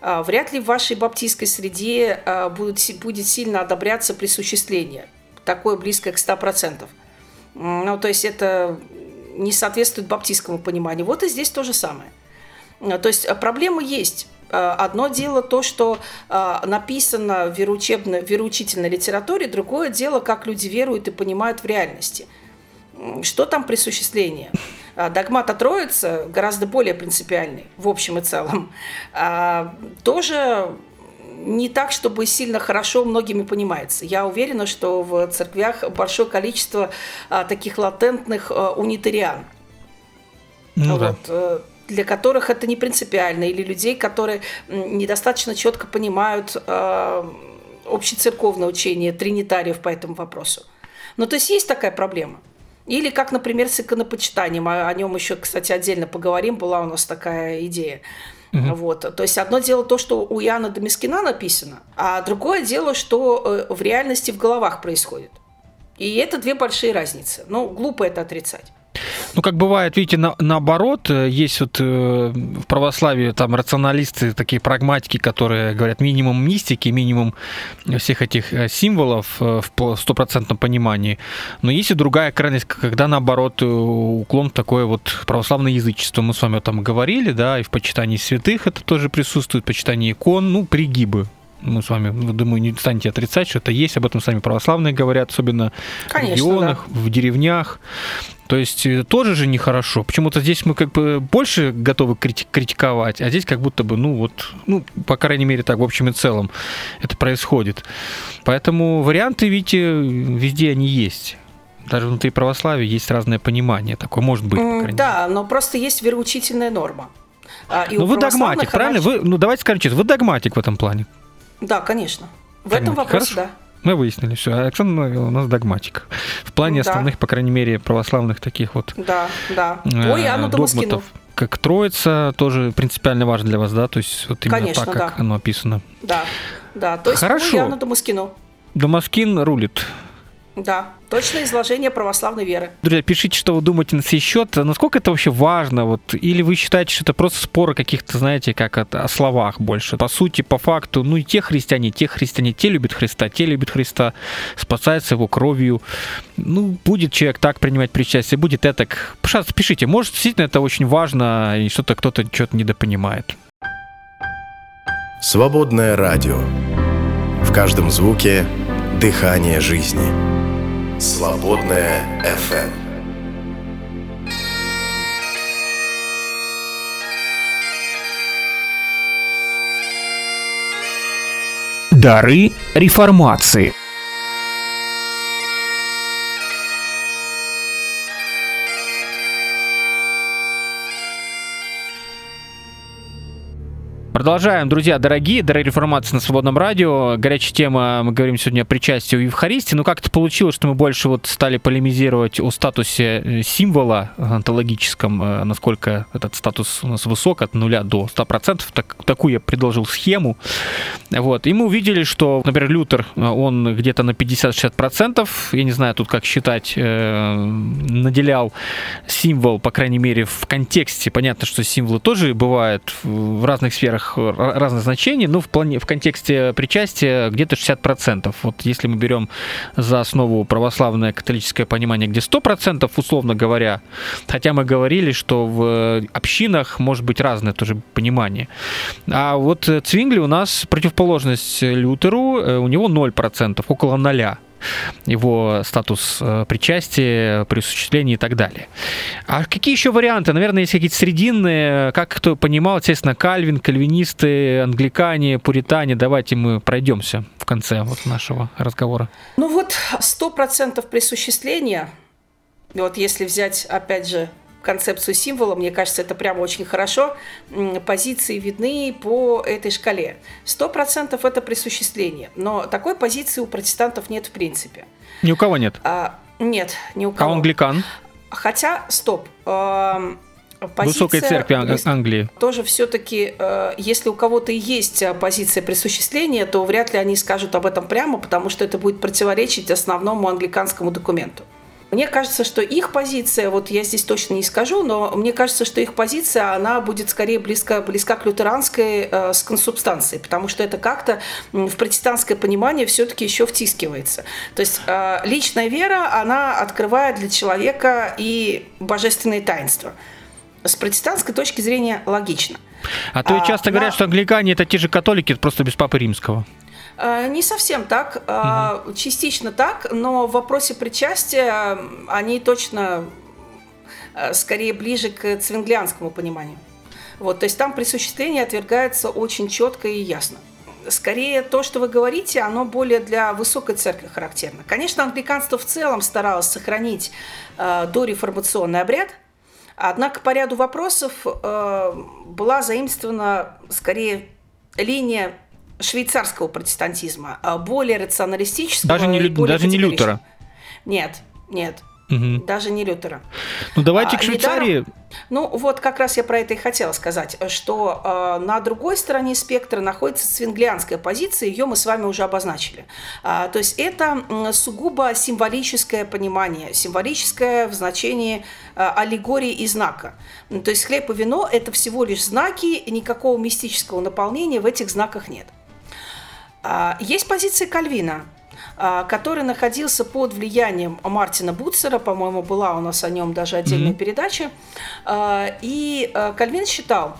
А, вряд ли в вашей баптистской среде а, будет, будет сильно одобряться присуществление. Такое близкое к 100%. Ну, то есть это не соответствует баптистскому пониманию. Вот и здесь то же самое. Э, то есть э, проблема есть. Одно дело то, что написано в вероучительной литературе, другое дело, как люди веруют и понимают в реальности. Что там присуществление? А, догмат о Троице гораздо более принципиальный в общем и целом. А, тоже не так, чтобы сильно хорошо многими понимается. Я уверена, что в церквях большое количество а, таких латентных а, унитариан. Ну, вот, да. для которых это не принципиально, или людей, которые недостаточно четко понимают э, общецерковное учение тринитариев по этому вопросу. Ну, то есть есть такая проблема. Или как, например, с иконопочитанием. О нем еще, кстати, отдельно поговорим. Была у нас такая идея. Угу. Вот. То есть одно дело то, что у Яна Домискина написано, а другое дело, что э, в реальности в головах происходит. И это две большие разницы. Ну, глупо это отрицать. Ну, как бывает, видите, на, наоборот, э, есть вот э, в православии там рационалисты, такие прагматики, которые говорят минимум мистики, минимум всех этих э, символов э, в стопроцентном понимании. Но есть и другая крайность, когда наоборот э, уклон такое вот православное язычество. Мы с вами там говорили, да, и в почитании святых это тоже присутствует, в почитании икон, ну, пригибы мы с вами, думаю, не станете отрицать, что это есть, об этом сами православные говорят, особенно Конечно, в регионах, да. в деревнях. То есть э, тоже же нехорошо. Почему-то здесь мы как бы больше готовы критиковать, а здесь как будто бы, ну вот, ну, по крайней мере так, в общем и целом это происходит. Поэтому варианты, видите, везде они есть даже внутри православия есть разное понимание. Такое может быть. Да, но просто есть вероучительная норма. А, ну вы догматик, правильно? Вы, ну давайте скажем честно, вы догматик в этом плане. Да, конечно. В догматик. этом вопросе, Хорошо. да. Мы выяснили все. Александр у нас догматик. В плане да. основных, по крайней мере, православных таких вот да, да. Э, Ой, Анну догматов. Как Троица тоже принципиально важно для вас, да? То есть вот именно Конечно, так, как да. оно описано. Да, да. То есть Хорошо. Ой, Анну Дамаскину. Дамаскин рулит. Да, точное изложение православной веры. Друзья, пишите, что вы думаете на сей счет. Насколько это вообще важно? Вот, или вы считаете, что это просто споры каких-то, знаете, как от, о словах больше? По сути, по факту, ну и те христиане, те христиане, те любят Христа, те любят Христа, спасаются его кровью. Ну, будет человек так принимать причастие, будет это. Пожалуйста, пишите. Может, действительно это очень важно, и что-то кто-то что-то недопонимает. Свободное радио. В каждом звуке дыхание жизни. Свободная FM. Дары реформации – Продолжаем, друзья, дорогие, дорогие реформации на Свободном радио. Горячая тема, мы говорим сегодня о причастии у Евхаристии. Ну, как это получилось, что мы больше вот стали полемизировать о статусе э, символа онтологическом, э, насколько этот статус у нас высок, от нуля до 100%. Так, такую я предложил схему. Вот. И мы увидели, что, например, Лютер, э, он где-то на 50-60%, я не знаю тут как считать, наделял символ, по крайней мере, в контексте. Понятно, что символы тоже бывают в разных сферах разных, разных значений, ну, в, плане, в контексте причастия где-то 60%. Вот если мы берем за основу православное католическое понимание, где 100%, условно говоря, хотя мы говорили, что в общинах может быть разное тоже понимание. А вот Цвингли у нас противоположность Лютеру, э, у него 0%, около 0 его статус э, причастия, присуществления и так далее. А какие еще варианты? Наверное, есть какие-то срединные, как кто понимал, естественно, Кальвин, кальвинисты, англикане, пуритане. Давайте мы пройдемся в конце вот нашего разговора. Ну вот, сто процентов присуществления, вот если взять, опять же, концепцию символа, мне кажется, это прямо очень хорошо. Позиции видны по этой шкале. Сто процентов это присуществление, но такой позиции у протестантов нет в принципе. Ни у кого нет? А, нет, ни у кого. А англикан? Хотя, стоп. Э, Высокой церкви Англии. Тоже все-таки, э, если у кого-то есть позиция присуществления, то вряд ли они скажут об этом прямо, потому что это будет противоречить основному англиканскому документу. Мне кажется, что их позиция, вот я здесь точно не скажу, но мне кажется, что их позиция, она будет скорее близка, близка к лютеранской э, с консубстанцией, потому что это как-то в протестантское понимание все-таки еще втискивается. То есть э, личная вера, она открывает для человека и божественные таинства. С протестантской точки зрения логично. А то а, часто говорят, на... что англикане это те же католики, просто без папы римского. Э, не совсем так, угу. частично так, но в вопросе причастия они точно э, скорее ближе к цвинглианскому пониманию. Вот, то есть там присуществление отвергается очень четко и ясно. скорее то, что вы говорите, оно более для высокой церкви характерно. Конечно, англиканство в целом старалось сохранить э, дореформационный обряд, однако по ряду вопросов э, была заимствована скорее линия швейцарского протестантизма, а более рационалистического. Даже не, даже не Лютера. Нет, нет. Угу. Даже не Лютера. Ну давайте а, к Швейцарии. Недаром, ну вот как раз я про это и хотела сказать, что э, на другой стороне спектра находится свинглианская позиция, ее мы с вами уже обозначили. А, то есть это сугубо символическое понимание, символическое в значении э, аллегории и знака. То есть хлеб и вино – это всего лишь знаки, никакого мистического наполнения в этих знаках нет. А, есть позиция Кальвина – а, который находился под влиянием Мартина Буцера, по-моему, была у нас о нем даже отдельная mm-hmm. передача. А, и Кальвин считал,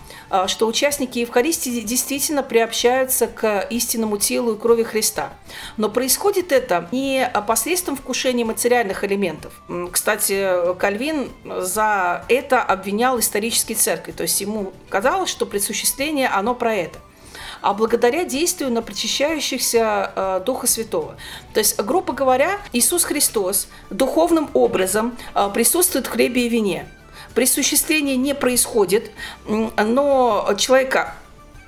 что участники Евхаристии действительно приобщаются к истинному телу и крови Христа. Но происходит это не посредством вкушения материальных элементов. Кстати, Кальвин за это обвинял исторические церкви. То есть ему казалось, что присуществление, оно про это а благодаря действию на причащающихся э, Духа Святого. То есть, грубо говоря, Иисус Христос духовным образом э, присутствует в хлебе и вине. Присуществление не происходит, но человека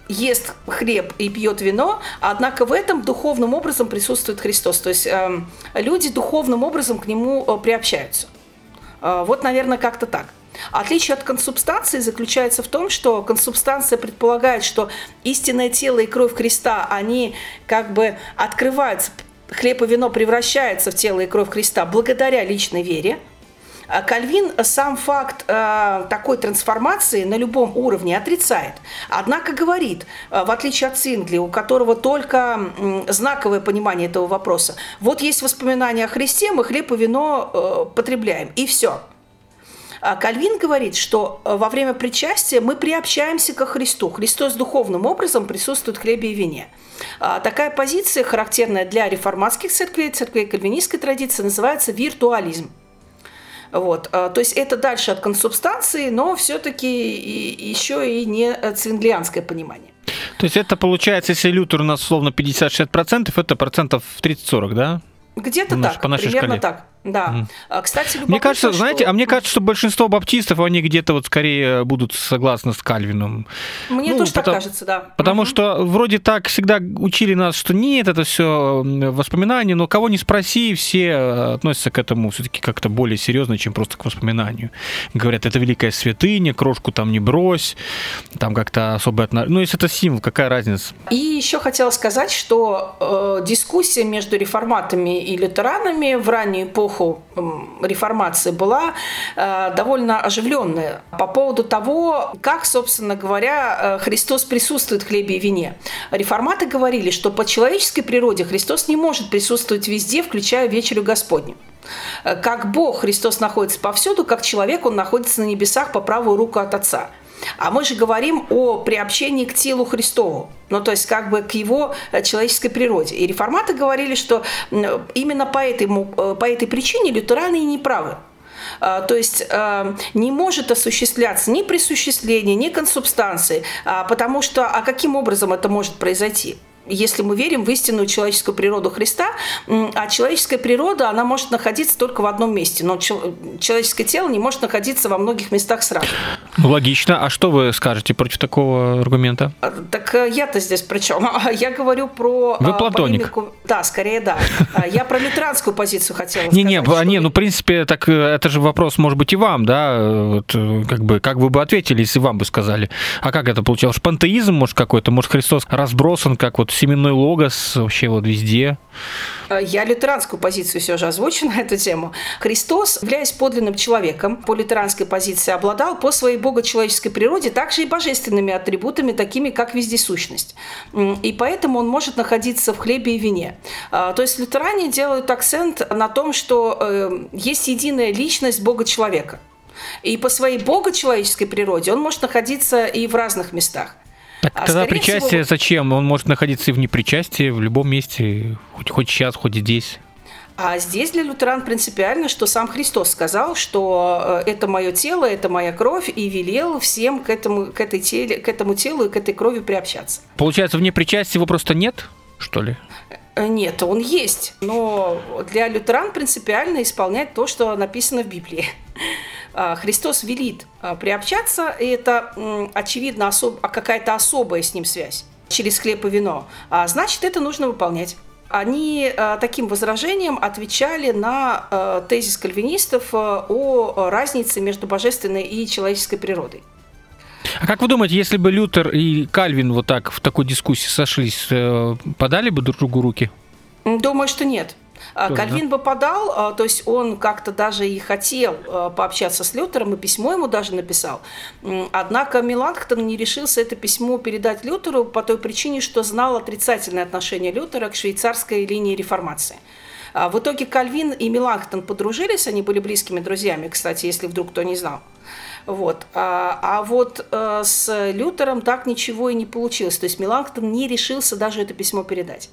ест хлеб и пьет вино, однако в этом духовным образом присутствует Христос. То есть э, люди духовным образом к нему э, приобщаются. Э, вот, наверное, как-то так. Отличие от консубстанции заключается в том, что консубстанция предполагает, что истинное тело и кровь Христа, они как бы открываются, хлеб и вино превращаются в тело и кровь Христа благодаря личной вере, а Кальвин сам факт э, такой трансформации на любом уровне отрицает. Однако говорит, э, в отличие от Цингли, у которого только э, знаковое понимание этого вопроса, вот есть воспоминания о Христе, мы хлеб и вино э, потребляем, и все. А Кальвин говорит, что э, во время причастия мы приобщаемся ко Христу. Христос духовным образом присутствует в хлебе и вине. А такая позиция, характерная для реформатских церквей, церквей кальвинистской традиции, называется виртуализм. Вот. А, то есть это дальше от консубстанции, но все-таки еще и не цвинглианское понимание. То есть это получается, если Лютер у нас условно 50-60%, это процентов 30-40, да? Где-то так, по нашей примерно шкале. так. Да. Mm. Кстати, мне кажется, что... знаете, а мне кажется, что большинство баптистов, они где-то вот скорее будут согласны с Кальвином. Мне ну, тоже потому, так кажется, да. Потому mm-hmm. что вроде так всегда учили нас, что нет, это все воспоминания, но кого не спроси, все относятся к этому все-таки как-то более серьезно, чем просто к воспоминанию. Говорят, это великая святыня, крошку там не брось, там как-то особо отношение. Ну, если это символ, какая разница? И еще хотела сказать, что э, дискуссия между реформатами и лютеранами в раннюю эпоху эпоху реформации была э, довольно оживленная по поводу того, как, собственно говоря, э, Христос присутствует в хлебе и вине. Реформаты говорили, что по человеческой природе Христос не может присутствовать везде, включая вечерю Господню. Э, как Бог Христос находится повсюду, как человек Он находится на небесах по правую руку от Отца. А мы же говорим о приобщении к телу Христову, ну то есть как бы к его э, человеческой природе. И реформаты говорили, что именно по этой, э, по этой причине лютераны и не правы. А, то есть э, не может осуществляться ни присуществление, ни консубстанции, а, потому что а каким образом это может произойти? Если мы верим в истинную человеческую природу Христа, а человеческая природа, она может находиться только в одном месте, но человеческое тело не может находиться во многих местах сразу. Ну, логично. А что вы скажете против такого аргумента? А, так э, я-то здесь при чем? Я говорю про... Вы а, платоник. Полемику... Да, скорее да. Я про лютеранскую позицию хотела сказать. Не, не, не, ну, в принципе, так э, это же вопрос, может быть, и вам, да, э, вот, как бы, как вы бы ответили, если вам бы сказали. А как это получалось? Пантеизм, может, какой-то? Может, Христос разбросан, как вот семенной логос вообще вот везде. Я лютеранскую позицию все же озвучу на эту тему. Христос, являясь подлинным человеком, по лютеранской позиции обладал по своей богочеловеческой природе также и божественными атрибутами, такими как вездесущность. И поэтому он может находиться в хлебе и вине. А, то есть лютеране делают акцент на том, что э, есть единая личность Бога-человека. И по своей богочеловеческой природе он может находиться и в разных местах. Так а тогда причастие всего... зачем? Он может находиться и в непричастии, в любом месте, хоть, хоть сейчас, хоть здесь. А здесь для лютеран принципиально, что сам Христос сказал, что э, это мое тело, это моя кровь, и велел всем к этому, к этой теле, к этому телу и к этой крови приобщаться. Получается, вне причастия его просто нет, что ли? Э, нет, он есть, но для лютеран принципиально исполнять то, что написано в Библии. А, Христос велит а, приобщаться, и это, очевидно, особ... А какая-то особая с ним связь через хлеб и вино. Значит, это нужно выполнять они таким возражением отвечали на тезис кальвинистов о разнице между божественной и человеческой природой. А как вы думаете, если бы Лютер и Кальвин вот так в такой дискуссии сошлись, э, подали бы друг другу руки? Думаю, что нет. Тоже, Кальвин да? бы подал, а, то есть он как-то даже и хотел а, пообщаться с Лютером, и письмо ему даже написал. Однако Меланхтон не решился это письмо передать Лютеру по той причине, что знал отрицательное отношение Лютера к швейцарской линии реформации. А, в итоге Кальвин и Меланхтон подружились, они были близкими друзьями, кстати, если вдруг кто не знал. Вот. А, а вот а, с Лютером так ничего и не получилось. То есть Меланхтон не решился даже это письмо передать.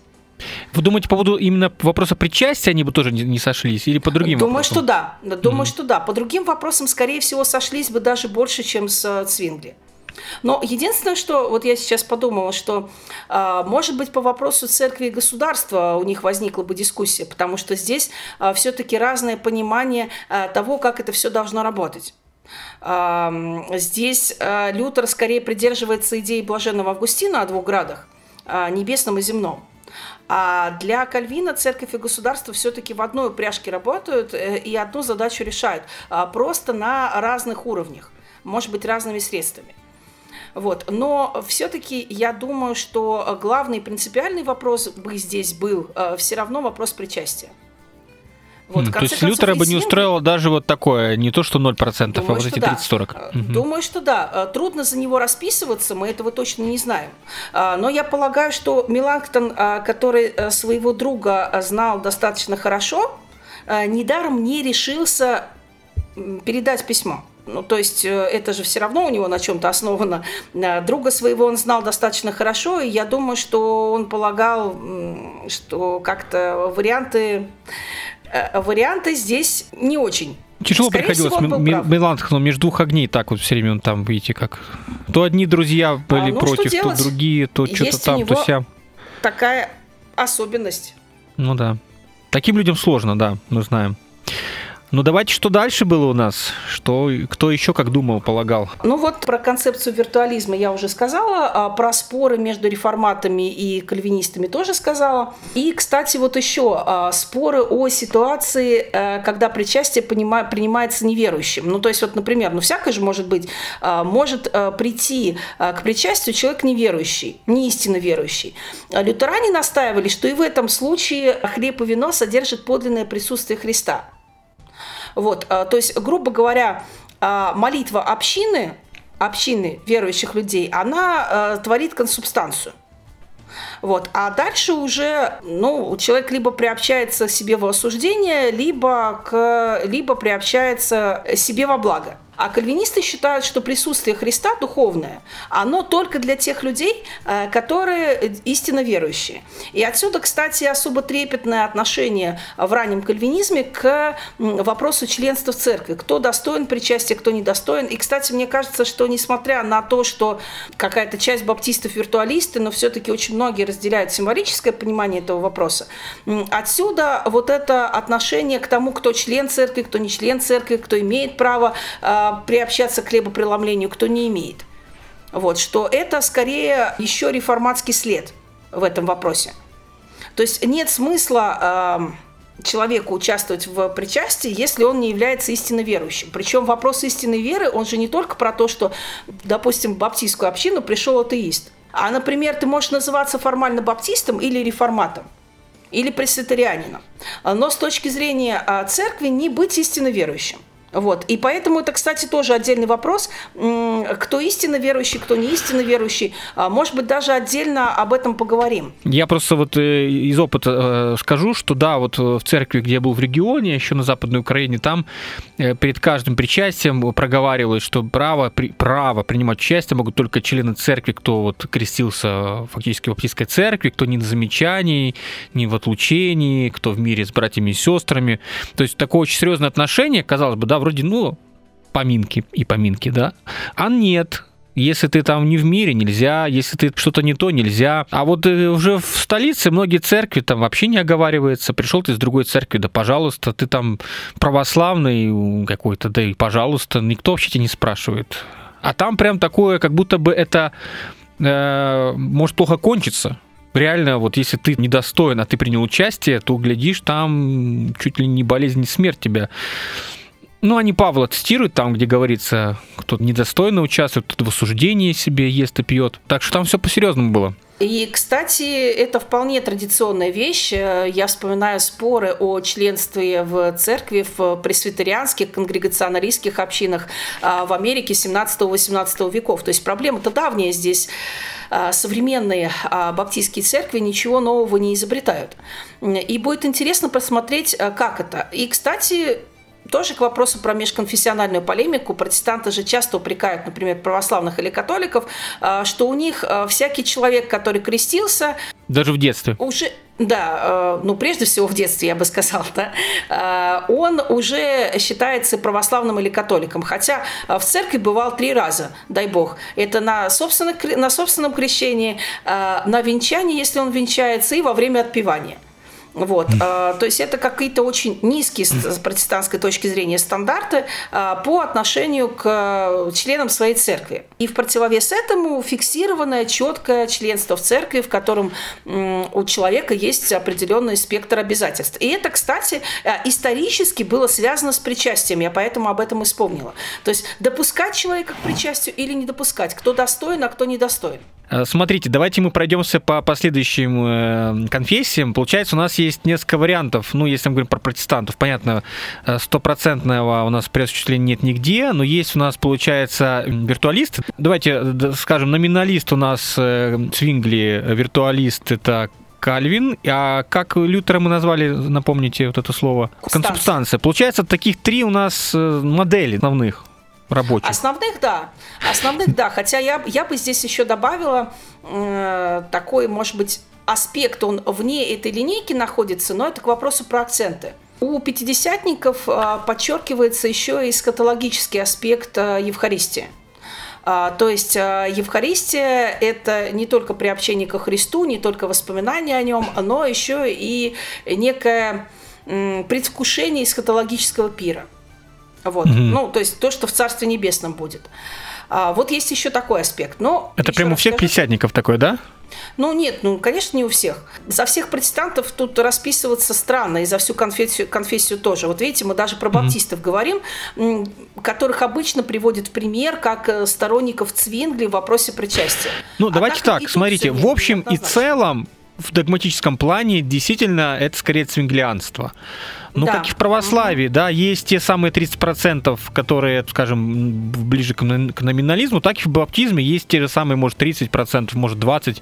Вы думаете, по поводу именно вопроса причастия они бы тоже не, не сошлись? Или по другим Думаю, вопросам? что да. Думаю, mm-hmm. что да. По другим вопросам, скорее всего, сошлись бы даже больше, чем с э, Цвингли. Но единственное, что вот я сейчас подумала, что, э, может быть, по вопросу церкви и государства у них возникла бы дискуссия, потому что здесь э, все-таки разное понимание э, того, как это все должно работать. Здесь Лютер скорее придерживается идеи блаженного Августина о двух градах, небесном и земном. А для Кальвина церковь и государство все-таки в одной упряжке работают э, и одну задачу решают, просто на разных уровнях, может быть, разными средствами. Вот. Но все-таки я думаю, что главный принципиальный вопрос бы здесь был э, все равно вопрос причастия. Вот, то есть Лютера бы не устроило даже вот такое, не то что 0%, Думаю, а вот эти 30-40. Да. Угу. Думаю, что да. Э, трудно за него расписываться, мы этого точно не знаем. А, но я полагаю, что Меланктон, который э, своего друга э, знал достаточно хорошо, недаром не решился передать письмо. Ну, то есть это же все равно у него на чем-то основано. Друга своего он знал достаточно хорошо, и я думаю, что он полагал, что как-то варианты Э, варианты здесь не очень. Тяжело Скорее приходилось Меланхну между двух огней так вот все время он там, видите, как... То одни друзья были а, ну, против, то другие, то что-то там, то вся. такая особенность. Ну да. Таким людям сложно, да, мы знаем. Ну давайте, что дальше было у нас? Что, кто еще как думал, полагал? Ну вот про концепцию виртуализма я уже сказала, а про споры между реформатами и кальвинистами тоже сказала. И, кстати, вот еще а, споры о ситуации, э, когда причастие принимается неверующим. Ну то есть вот, например, ну всякое же может быть, а, может э, прийти к причастию человек неверующий, не истинно верующий. Лютеране настаивали, что и в этом случае хлеб и вино содержат подлинное присутствие Христа. Вот, а, то есть, грубо говоря, а, молитва общины, общины верующих людей, она а, творит консубстанцию. Вот. А дальше уже ну, человек либо приобщается себе в осуждение, либо, к, либо приобщается себе во благо. А кальвинисты считают, что присутствие Христа духовное, оно только для тех людей, э, которые истинно верующие. И отсюда, кстати, особо трепетное отношение в раннем кальвинизме к вопросу членства в церкви. Кто достоин причастия, кто недостоин. И, кстати, мне кажется, что несмотря на то, что какая-то часть баптистов виртуалисты, но все-таки очень многие разделяют символическое понимание этого вопроса, отсюда вот это отношение к тому, кто член церкви, кто не член церкви, кто имеет право э, приобщаться к хлебопреломлению, кто не имеет. Вот, что это скорее еще реформатский след в этом вопросе. То есть нет смысла э, человеку участвовать в причастии, если он не является истинно верующим. Причем вопрос истинной веры, он же не только про то, что, допустим, в баптистскую общину пришел атеист. А, например, ты можешь называться формально баптистом или реформатом, или пресвитерианином. Но с точки зрения а, церкви не быть истинно верующим. Вот. И поэтому это, кстати, тоже отдельный вопрос, кто истинно верующий, кто не истинно верующий. А, может быть, даже отдельно об этом поговорим. Я просто вот э, из опыта э, скажу, что да, вот в церкви, где я был в регионе, еще на Западной Украине, там э, перед каждым причастием проговаривалось, что право, право принимать участие могут только члены церкви, кто вот крестился фактически в баптистской церкви, кто не на замечании, не в отлучении, кто в мире с братьями и сестрами. То есть такое очень серьезное отношение, казалось бы, да, вроде, ну, поминки и поминки, да. А нет, если ты там не в мире, нельзя. Если ты что-то не то, нельзя. А вот э, уже в столице многие церкви там вообще не оговаривается. Пришел ты из другой церкви, да пожалуйста, ты там православный какой-то, да и пожалуйста. Никто вообще тебя не спрашивает. А там прям такое, как будто бы это э, может плохо кончиться реально, вот если ты недостоин, а ты принял участие, то, глядишь, там чуть ли не болезнь, не смерть тебя ну, они Павла тестируют там, где говорится, кто недостойно участвует, кто в осуждении себе ест и пьет. Так что там все по-серьезному было. И, кстати, это вполне традиционная вещь. Я вспоминаю споры о членстве в церкви в пресвитерианских, конгрегационалистских общинах а, в Америке 17-18 веков. То есть проблема-то давняя здесь. А, современные а, баптистские церкви ничего нового не изобретают. И будет интересно посмотреть, как это. И, кстати, тоже к вопросу про межконфессиональную полемику. Протестанты же часто упрекают, например, православных или католиков, а, что у них а, всякий человек, который крестился... Даже в детстве. Уже, да, а, ну прежде всего в детстве, я бы сказала, да, он уже считается православным или католиком, хотя в церкви бывал три раза, дай бог. Это на, собственном, на собственном крещении, на венчании, если он венчается, и во время отпевания. Вот. А, то есть это какие-то очень низкие с протестантской точки зрения стандарты а, по отношению к членам своей церкви. И в противовес этому фиксированное четкое членство в церкви, в котором у человека есть определенный спектр обязательств. И это, кстати, э, исторически было связано с причастием. Я поэтому об этом и вспомнила. То есть допускать человека к причастию или не допускать, кто достоин, а кто недостоин. Э, смотрите, давайте мы пройдемся по последующим э, конфессиям. Получается, у нас есть несколько вариантов. Ну, если мы говорим про протестантов, понятно, э, стопроцентного у нас пресс-впечатления нет нигде, но есть у нас, получается, виртуалист. Давайте скажем, номиналист у нас Свингли, виртуалист это Кальвин, а как Лютера мы назвали, напомните вот это слово? Консубстанция. Получается, таких три у нас модели основных рабочих? Основных, да. Основных, да. Хотя я, я бы здесь еще добавила э, такой, может быть, аспект, он вне этой линейки находится, но это к вопросу про акценты. У пятидесятников э, подчеркивается еще и эскатологический аспект э, Евхаристии. А, то есть Евхаристия – это не только приобщение ко Христу, не только воспоминания о нем, но еще и некое предвкушение эсхатологического пира – вот. Угу. Ну, то есть то, что в Царстве Небесном будет. А, вот есть еще такой аспект. Но Это прямо у всех скажу, пятидесятников такой, да? Ну нет, ну конечно не у всех. За всех протестантов тут расписываться странно, и за всю конфессию, конфессию тоже. Вот видите, мы даже про баптистов mm-hmm. говорим, которых обычно приводят в пример как э, сторонников Цвингли в вопросе причастия. Ну а давайте так, так смотрите, в общем и целом в догматическом плане действительно это скорее цвинглианство. Ну, да. как и в православии, да, есть те самые 30%, которые, скажем, ближе к номинализму, так и в баптизме есть те же самые, может, 30%, может, 20%,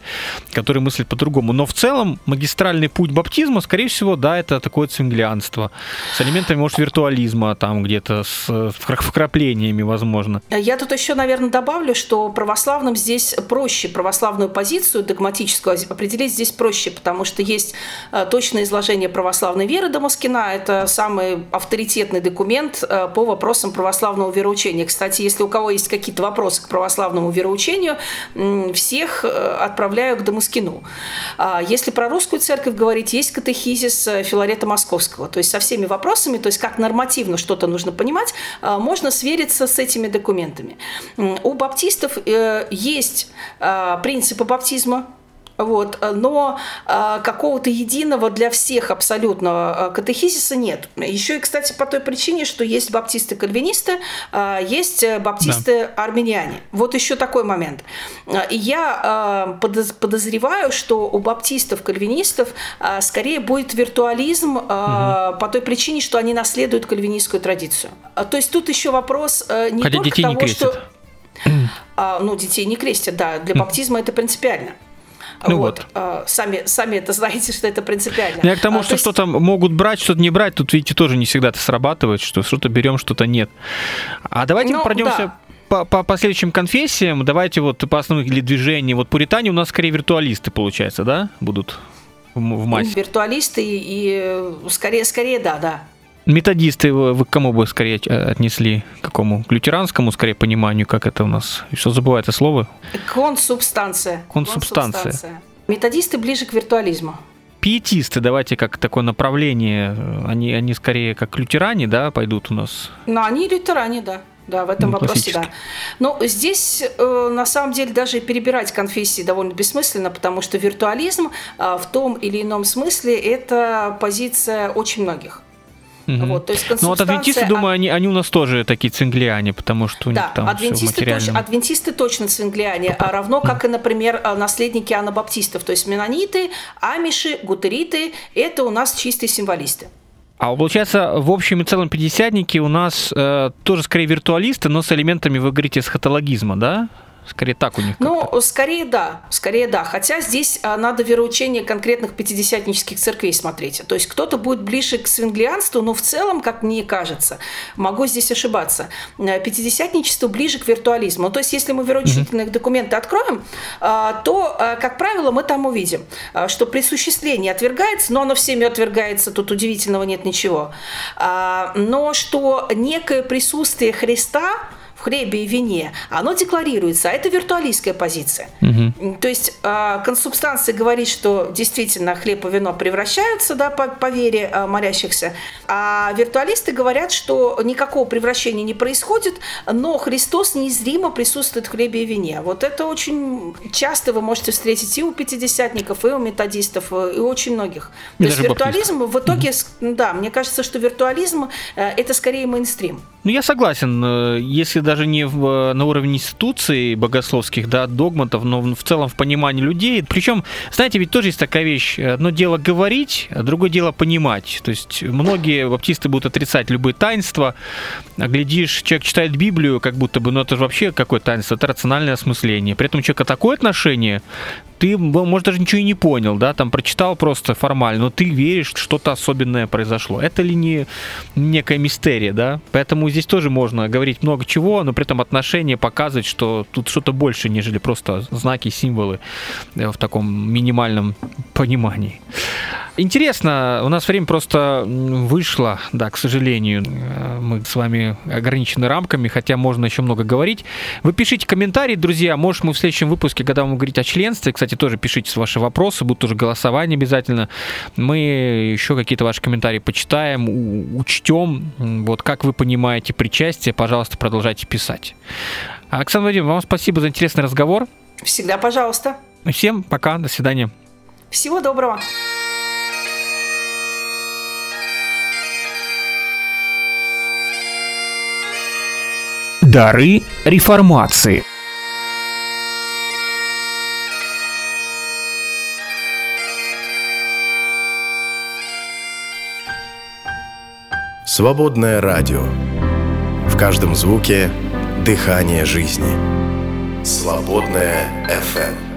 которые мыслят по-другому. Но в целом магистральный путь баптизма, скорее всего, да, это такое цинглианство с элементами, может, виртуализма там где-то, с вкраплениями, возможно. Я тут еще, наверное, добавлю, что православным здесь проще, православную позицию догматическую определить здесь проще, потому что есть э, точное изложение православной веры Дамаскина, это самый авторитетный документ э, по вопросам православного вероучения. Кстати, если у кого есть какие-то вопросы к православному вероучению, всех э, отправляю к Дамаскину. А если про русскую церковь говорить, есть катехизис э, Филарета Московского. То есть со всеми вопросами, то есть как нормативно что-то нужно понимать, можно свериться с этими документами. У баптистов есть принципы баптизма, Вот, но а, какого-то единого для всех абсолютного катехизиса нет. Еще и, кстати, по той причине, что есть баптисты-кальвинисты, есть баптисты-армяне. Вот еще такой момент. И я подозреваю, что у баптистов-кальвинистов скорее будет виртуализм угу. по той причине, что они наследуют кальвинистскую традицию. То есть тут еще вопрос не Хотя только того, что... Ну, детей не крестят, да. Для баптизма это принципиально. Ну вот. вот. А, сами, сами это знаете, что это принципиально. Ну, я к тому, а, что есть... что-то могут брать, что-то не брать, тут, видите, тоже не всегда это срабатывает, что что-то берем, что-то нет. А давайте ну, пройдемся да. по, по последующим конфессиям. Давайте вот по основным или движениям. Вот пуритане у нас скорее виртуалисты, получается, да, будут в, в массе? Виртуалисты и скорее, скорее да, да. Методисты вы к кому бы скорее э, отнесли? К какому? К лютеранскому, скорее, пониманию, как это у нас? Что забывает это слово? Консубстанция. Консубстанция. Консубстанция. Методисты ближе к виртуализму. Пиетисты, давайте как такое направление, они, они скорее как лютеране, да, пойдут у нас? Ну, они лютеране, да. Да, в этом ну, вопросе, да. Но здесь, э, на самом деле, даже перебирать конфессии довольно бессмысленно, потому что виртуализм э, в том или ином смысле – это позиция очень многих. Угу. Вот, то есть ну вот адвентисты, думаю, они, они у нас тоже такие цинглиане, потому что у да, них там адвентисты, все точно, адвентисты точно цинглиане, а равно как и, например, а, наследники анабаптистов, то есть менониты, амиши, гутериты – это у нас чистые символисты. А получается, в общем и целом пятидесятники у нас э, тоже скорее виртуалисты, но с элементами, вы говорите, эсхатологизма, да? Скорее так у них. Ну, скорее да, скорее да. Хотя здесь а, надо вероучение конкретных пятидесятнических церквей смотреть. То есть кто-то будет ближе к свинглианству, но в целом, как мне кажется, могу здесь ошибаться, э, пятидесятничество ближе к виртуализму. То есть если мы вероучительные mm-hmm. документы откроем, а, то, а, как правило, мы там увидим, что присуществление отвергается, но оно всеми отвергается, тут удивительного нет ничего. Но что некое присутствие Христа – хлебе и вине, оно декларируется, а это виртуалистская позиция. Угу. То есть э, консубстанция говорит, что действительно хлеб и вино превращаются да, по, по вере э, молящихся, а виртуалисты говорят, что никакого превращения не происходит, но Христос неизримо присутствует в хлебе и вине. Вот это очень часто вы можете встретить и у пятидесятников, и у методистов, и у очень многих. И То есть виртуализм в итоге, угу. да, мне кажется, что виртуализм э, это скорее мейнстрим. Ну, я согласен. Э, если даже не в, на уровне институций богословских, да, догматов, но в целом в понимании людей. Причем, знаете, ведь тоже есть такая вещь. Одно дело говорить, а другое дело понимать. То есть многие баптисты будут отрицать любые таинства. А глядишь, человек читает Библию, как будто бы, ну это же вообще какое таинство, это рациональное осмысление. При этом у человека такое отношение ты, может, даже ничего и не понял, да, там прочитал просто формально, но ты веришь, что что-то особенное произошло. Это ли не некая мистерия, да? Поэтому здесь тоже можно говорить много чего, но при этом отношение показывать, что тут что-то больше, нежели просто знаки, символы э, в таком минимальном понимании. Интересно, у нас время просто вышло, да, к сожалению. Э, мы с вами ограничены рамками, хотя можно еще много говорить. Вы пишите комментарии, друзья. Может, мы в следующем выпуске, когда мы говорить о членстве, кстати, тоже пишите ваши вопросы, будут тоже голосование обязательно. Мы еще какие-то ваши комментарии почитаем, учтем. Вот как вы понимаете причастие, пожалуйста, продолжайте писать. Оксана Владимировна, вам спасибо за интересный разговор. Всегда пожалуйста. Всем пока, до свидания. Всего доброго. Дары реформации. Свободное радио. В каждом звуке дыхание жизни. Свободное FM.